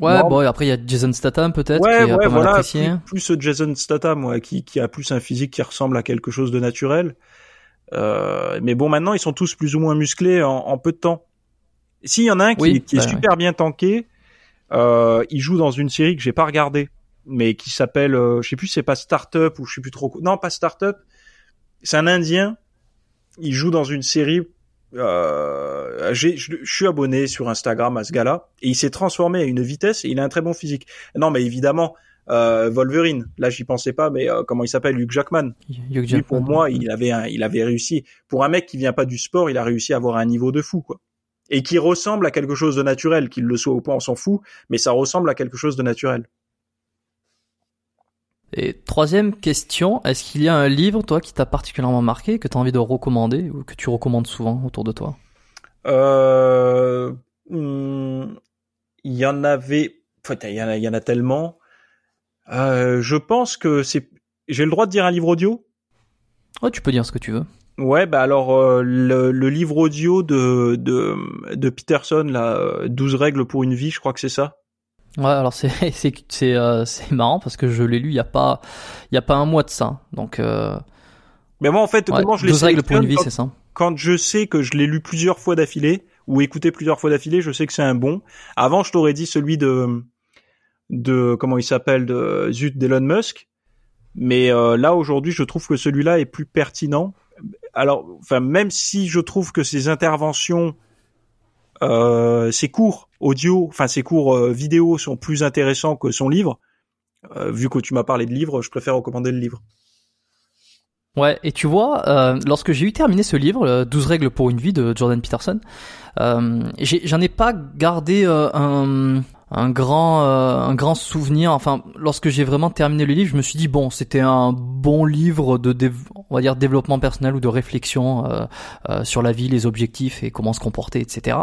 Ouais, bon, et après il y a Jason Statham peut-être ouais, qui ouais, pas mal voilà, apprécié. plus, plus Jason Statham, ouais, qui, qui a plus un physique qui ressemble à quelque chose de naturel. Euh, mais bon, maintenant ils sont tous plus ou moins musclés en, en peu de temps. S'il y en a un qui, Oui, qui est bah, super bien tanké, euh, il joue dans une série que j'ai pas regardée, mais qui s'appelle, euh, je sais plus, c'est pas Startup ou je sais plus trop. Non, pas Startup. C'est un Indien. Il joue dans une série. Euh, je, suis abonné sur Instagram à ce gars-là et il s'est transformé à une vitesse et il a un très bon physique. Non, mais évidemment, euh, Wolverine. Là, j'y pensais pas, mais euh, comment il s'appelle, Hugh Jackman. Hugh Lui, Jackman. pour moi, il avait, un- il avait réussi. Pour un mec qui vient pas du sport, il a réussi à avoir un niveau de fou, quoi. Et qui ressemble à quelque chose de naturel, qu'il le soit ou pas, on s'en fout, mais ça ressemble à quelque chose de naturel. Et troisième question, est-ce qu'il y a un livre, toi, qui t'a particulièrement marqué, que tu as envie de recommander, ou que tu recommandes souvent autour de toi? Euh, hum, il y en avait, enfin, il y en a, il y en a tellement. Euh, je pense que c'est, j'ai le droit de dire un livre audio? Ouais, tu peux dire ce que tu veux. Ouais, bah alors euh, le, le livre audio de de, de Peterson, là, euh, 12 règles pour une vie, je crois que c'est ça. Ouais, alors c'est c'est c'est euh, marrant parce que je l'ai lu il y a pas il y a pas un mois de ça. Donc euh, Mais moi, en fait, ouais, comment je les 12 règles pour une vie, c'est ça. quand je sais que je l'ai lu plusieurs fois d'affilée ou écouté plusieurs fois d'affilée, je sais que c'est un bon. Avant, je t'aurais dit celui de de comment il s'appelle de zut d'Elon Musk, mais euh, là aujourd'hui, je trouve que celui-là est plus pertinent. Alors, enfin, même si je trouve que ses interventions, euh, ses cours audio, enfin ses cours euh, vidéo sont plus intéressants que son livre. euh, vu que tu m'as parlé de livre, je préfère recommander le livre. Ouais, et tu vois, euh, lorsque j'ai eu terminé ce livre, euh, 12 règles pour une vie de Jordan Peterson, euh, j'en ai, pas gardé euh, un, un grand euh, un grand souvenir. Enfin lorsque j'ai vraiment terminé le livre je me suis dit bon c'était un bon livre de on va dire développement personnel ou de réflexion euh, euh, sur la vie les objectifs et comment se comporter etc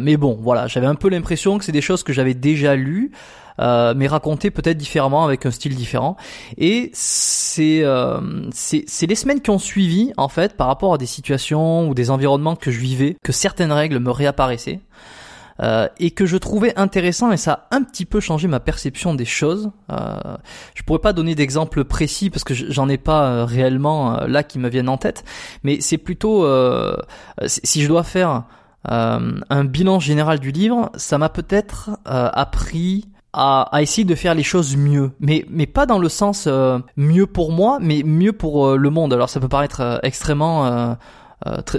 mais bon voilà j'avais un peu l'impression que c'est des choses que j'avais déjà lues mais racontées peut-être différemment avec un style différent. Et c'est c'est les semaines qui ont suivi en fait par rapport à des situations ou des environnements que je vivais que certaines règles me réapparaissaient euh, et que je trouvais intéressant et ça a un petit peu changé ma perception des choses. Euh, je pourrais pas donner d'exemples précis parce que j'en ai pas euh, réellement euh, là qui me viennent en tête, mais c'est plutôt si je dois faire un bilan général du livre, ça m'a peut-être appris à, essayer de faire les choses mieux, mais mais pas dans le sens mieux pour moi, mais mieux pour le monde. Alors ça peut paraître extrêmement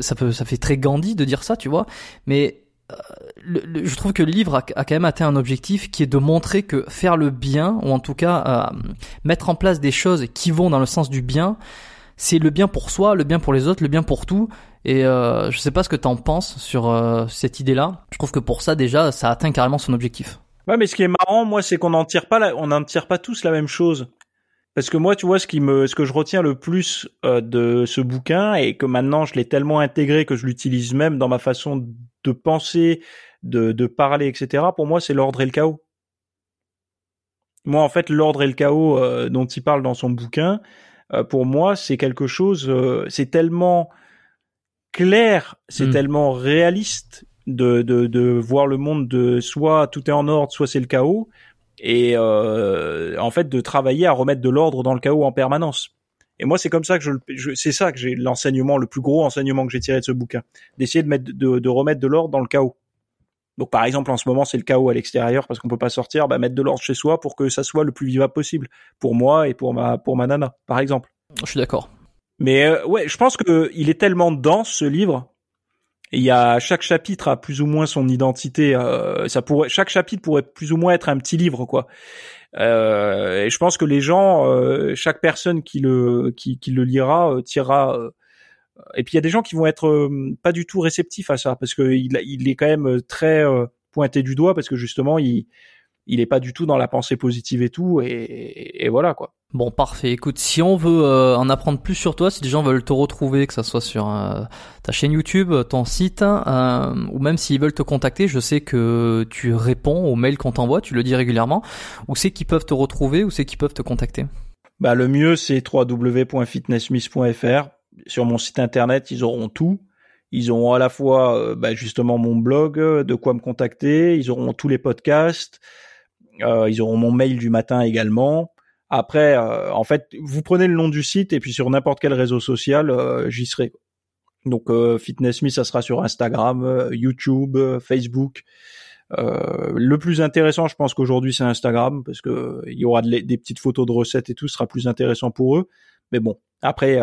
ça peut ça fait très Gandhi de dire ça, tu vois, mais je trouve que le livre a, quand même atteint un objectif qui est de montrer que faire le bien, ou en tout cas euh, mettre en place des choses qui vont dans le sens du bien, c'est le bien pour soi, le bien pour les autres, le bien pour tout. Et euh, je sais pas ce que t'en penses sur euh, cette idée-là. Je trouve que pour ça déjà, ça atteint carrément son objectif. Ouais, mais ce qui est marrant, moi, c'est qu'on n'en tire pas, on n'en tire pas tous la même chose. Parce que moi, tu vois, ce qui me, ce que je retiens le plus euh, de ce bouquin et que maintenant je l'ai tellement intégré que je l'utilise même dans ma façon de penser, de, de parler, etc. Pour moi, c'est l'ordre et le chaos. Moi, en fait, l'ordre et le chaos euh, dont il parle dans son bouquin, euh, pour moi, c'est quelque chose, c'est tellement clair, c'est hmm. tellement réaliste de, de, de voir le monde de soit tout est en ordre, soit c'est le chaos, et euh, en fait de travailler à remettre de l'ordre dans le chaos en permanence. Et moi, c'est comme ça que je, je c'est ça que j'ai l'enseignement, le plus gros enseignement que j'ai tiré de ce bouquin, d'essayer de mettre, de, de remettre de l'ordre dans le chaos. Donc, par exemple, en ce moment, c'est le chaos à l'extérieur parce qu'on peut pas sortir. Bah, mettre de l'ordre chez soi pour que ça soit le plus vivable possible pour moi et pour ma pour ma nana, par exemple. Je suis d'accord. Mais euh, ouais, je pense que il est tellement dense ce livre il y a chaque chapitre a plus ou moins son identité. Euh, ça pourrait, chaque chapitre pourrait plus ou moins être un petit livre, quoi. Euh, et je pense que les gens, euh, chaque personne qui le qui, qui le lira euh, tirera. Et puis il y a des gens qui vont être pas du tout réceptifs à ça parce que il, il est quand même très pointé du doigt parce que justement il il est pas du tout dans la pensée positive et tout et, et voilà quoi. Bon parfait. Écoute, si on veut euh, en apprendre plus sur toi, si les gens veulent te retrouver, que ça soit sur euh, ta chaîne YouTube, ton site, euh, ou même s'ils veulent te contacter, je sais que tu réponds aux mails qu'on t'envoie, tu le dis régulièrement. Où c'est qu'ils peuvent te retrouver, où c'est qu'ils peuvent te contacter? Bah le mieux c'est www.fitnessmiss.fr. Sur mon site internet, ils auront tout. Ils auront à la fois bah, justement mon blog, de quoi me contacter. Ils auront tous les podcasts. Euh, ils auront mon mail du matin également. Après, euh, en fait, vous prenez le nom du site et puis sur n'importe quel réseau social, euh, j'y serai. Donc Fitness Me, ça sera sur Instagram, YouTube, Facebook. le plus intéressant, je pense qu'aujourd'hui, c'est Instagram parce que il y aura des petites photos de recettes et tout, sera plus intéressant pour eux. Mais bon, après,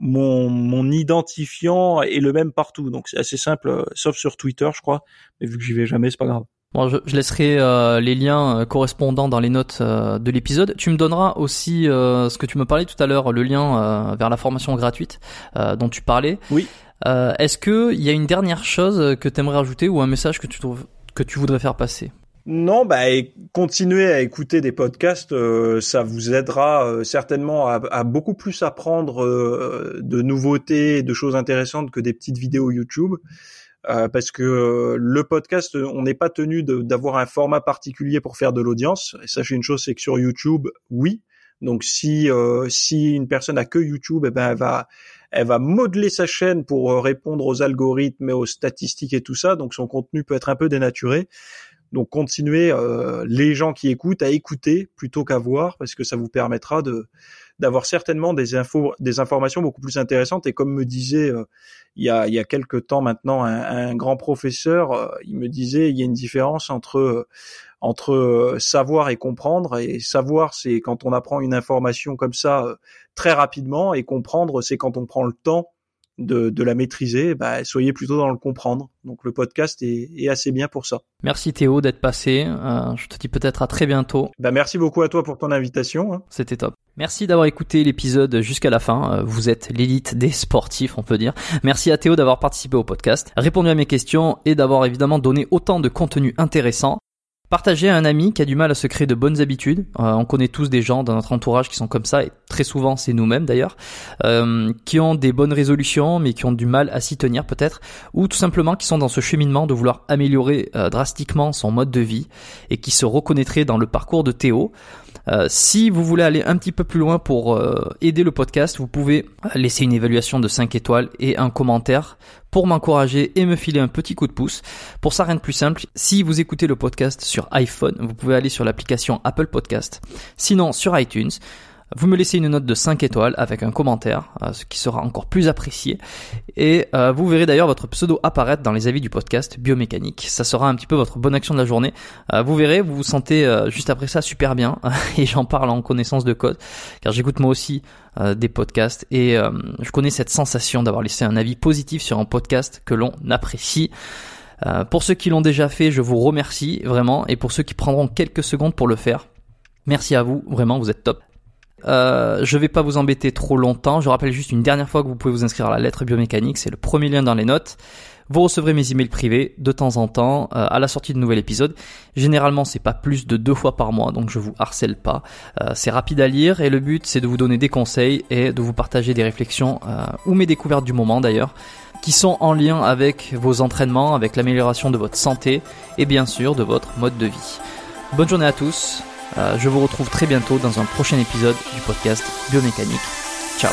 mon, mon identifiant est le même partout, donc c'est assez simple, sauf sur Twitter, je crois. Mais vu que j'y vais jamais, c'est pas grave. Bon, je, je laisserai euh, les liens euh, correspondants dans les notes euh, de l'épisode. Tu me donneras aussi ce que tu me parlais tout à l'heure, le lien vers la formation gratuite dont tu parlais. Oui. Est-ce que il y a une dernière chose que tu aimerais ajouter ou un message que tu trouves que tu voudrais faire passer? Non, bah continuez à écouter des podcasts, ça vous aidera certainement à, à, beaucoup plus apprendre de nouveautés, de choses intéressantes que des petites vidéos YouTube. Euh, parce que euh, le podcast, on n'est pas tenu d'avoir un format particulier pour faire de l'audience. Et sachez une chose, c'est que sur YouTube, oui. Donc si euh, si une personne a que YouTube, eh ben elle va elle va modeler sa chaîne pour répondre aux algorithmes et aux statistiques et tout ça. Donc son contenu peut être un peu dénaturé. Donc continuez les gens qui écoutent à écouter plutôt qu'à voir parce que ça vous permettra de d'avoir certainement des infos, des informations beaucoup plus intéressantes. Et comme me disait euh, il y a il y a quelques temps maintenant un, un grand professeur, euh, il me disait il y a une différence entre euh, entre savoir et comprendre. Et savoir, c'est quand on apprend une information comme ça très rapidement, et comprendre, c'est quand on prend le temps de, de, la maîtriser, bah, soyez plutôt dans le comprendre. Donc le podcast est, est assez bien pour ça. Merci Théo d'être passé. Euh, je te dis peut-être à très bientôt. Bah, merci beaucoup à toi pour ton invitation. Hein. C'était top. Merci d'avoir écouté l'épisode jusqu'à la fin. Euh, vous êtes l'élite des sportifs, on peut dire. Merci à Théo d'avoir participé au podcast, répondu à mes questions et d'avoir évidemment donné autant de contenu intéressant. Partagez à un ami qui a du mal à se créer de bonnes habitudes. Euh, on connaît tous des gens dans notre entourage qui sont comme ça, et très souvent c'est nous-mêmes d'ailleurs, euh, qui ont des bonnes résolutions mais qui ont du mal à s'y tenir peut-être, ou tout simplement qui sont dans ce cheminement de vouloir améliorer euh, drastiquement son mode de vie et qui se reconnaîtraient dans le parcours de Théo. Euh, si vous voulez aller un petit peu plus loin pour euh, aider le podcast, vous pouvez laisser une évaluation de 5 étoiles et un commentaire pour m'encourager et me filer un petit coup de pouce. Pour ça, rien de plus simple. Si vous écoutez le podcast sur iPhone, vous pouvez aller sur l'application Apple Podcast. Sinon, sur iTunes. Vous me laissez une note de 5 étoiles avec un commentaire, euh, ce qui sera encore plus apprécié. Et euh, vous verrez d'ailleurs votre pseudo apparaître dans les avis du podcast biomécanique. Ça sera un petit peu votre bonne action de la journée. Euh, vous verrez, vous vous sentez juste après ça super bien. et j'en parle en connaissance de cause, car j'écoute moi aussi des podcasts et je connais cette sensation d'avoir laissé un avis positif sur un podcast que l'on apprécie. pour ceux qui l'ont déjà fait, je vous remercie vraiment. Et pour ceux qui prendront quelques secondes pour le faire, merci à vous. Vraiment, vous êtes top. Euh, je vais pas vous embêter trop longtemps. Je rappelle juste une dernière fois que vous pouvez vous inscrire à la lettre biomécanique. C'est le premier lien dans les notes. Vous recevrez mes emails privés de temps en temps euh, à la sortie de nouvel épisode. Généralement, c'est pas plus de deux fois par mois, donc je vous harcèle pas. Euh, c'est rapide à lire et le but c'est de vous donner des conseils et de vous partager des réflexions euh, ou mes découvertes du moment d'ailleurs, qui sont en lien avec vos entraînements, avec l'amélioration de votre santé et bien sûr de votre mode de vie. Bonne journée à tous. Euh, je vous retrouve très bientôt dans un prochain épisode du podcast Biomécanique. Ciao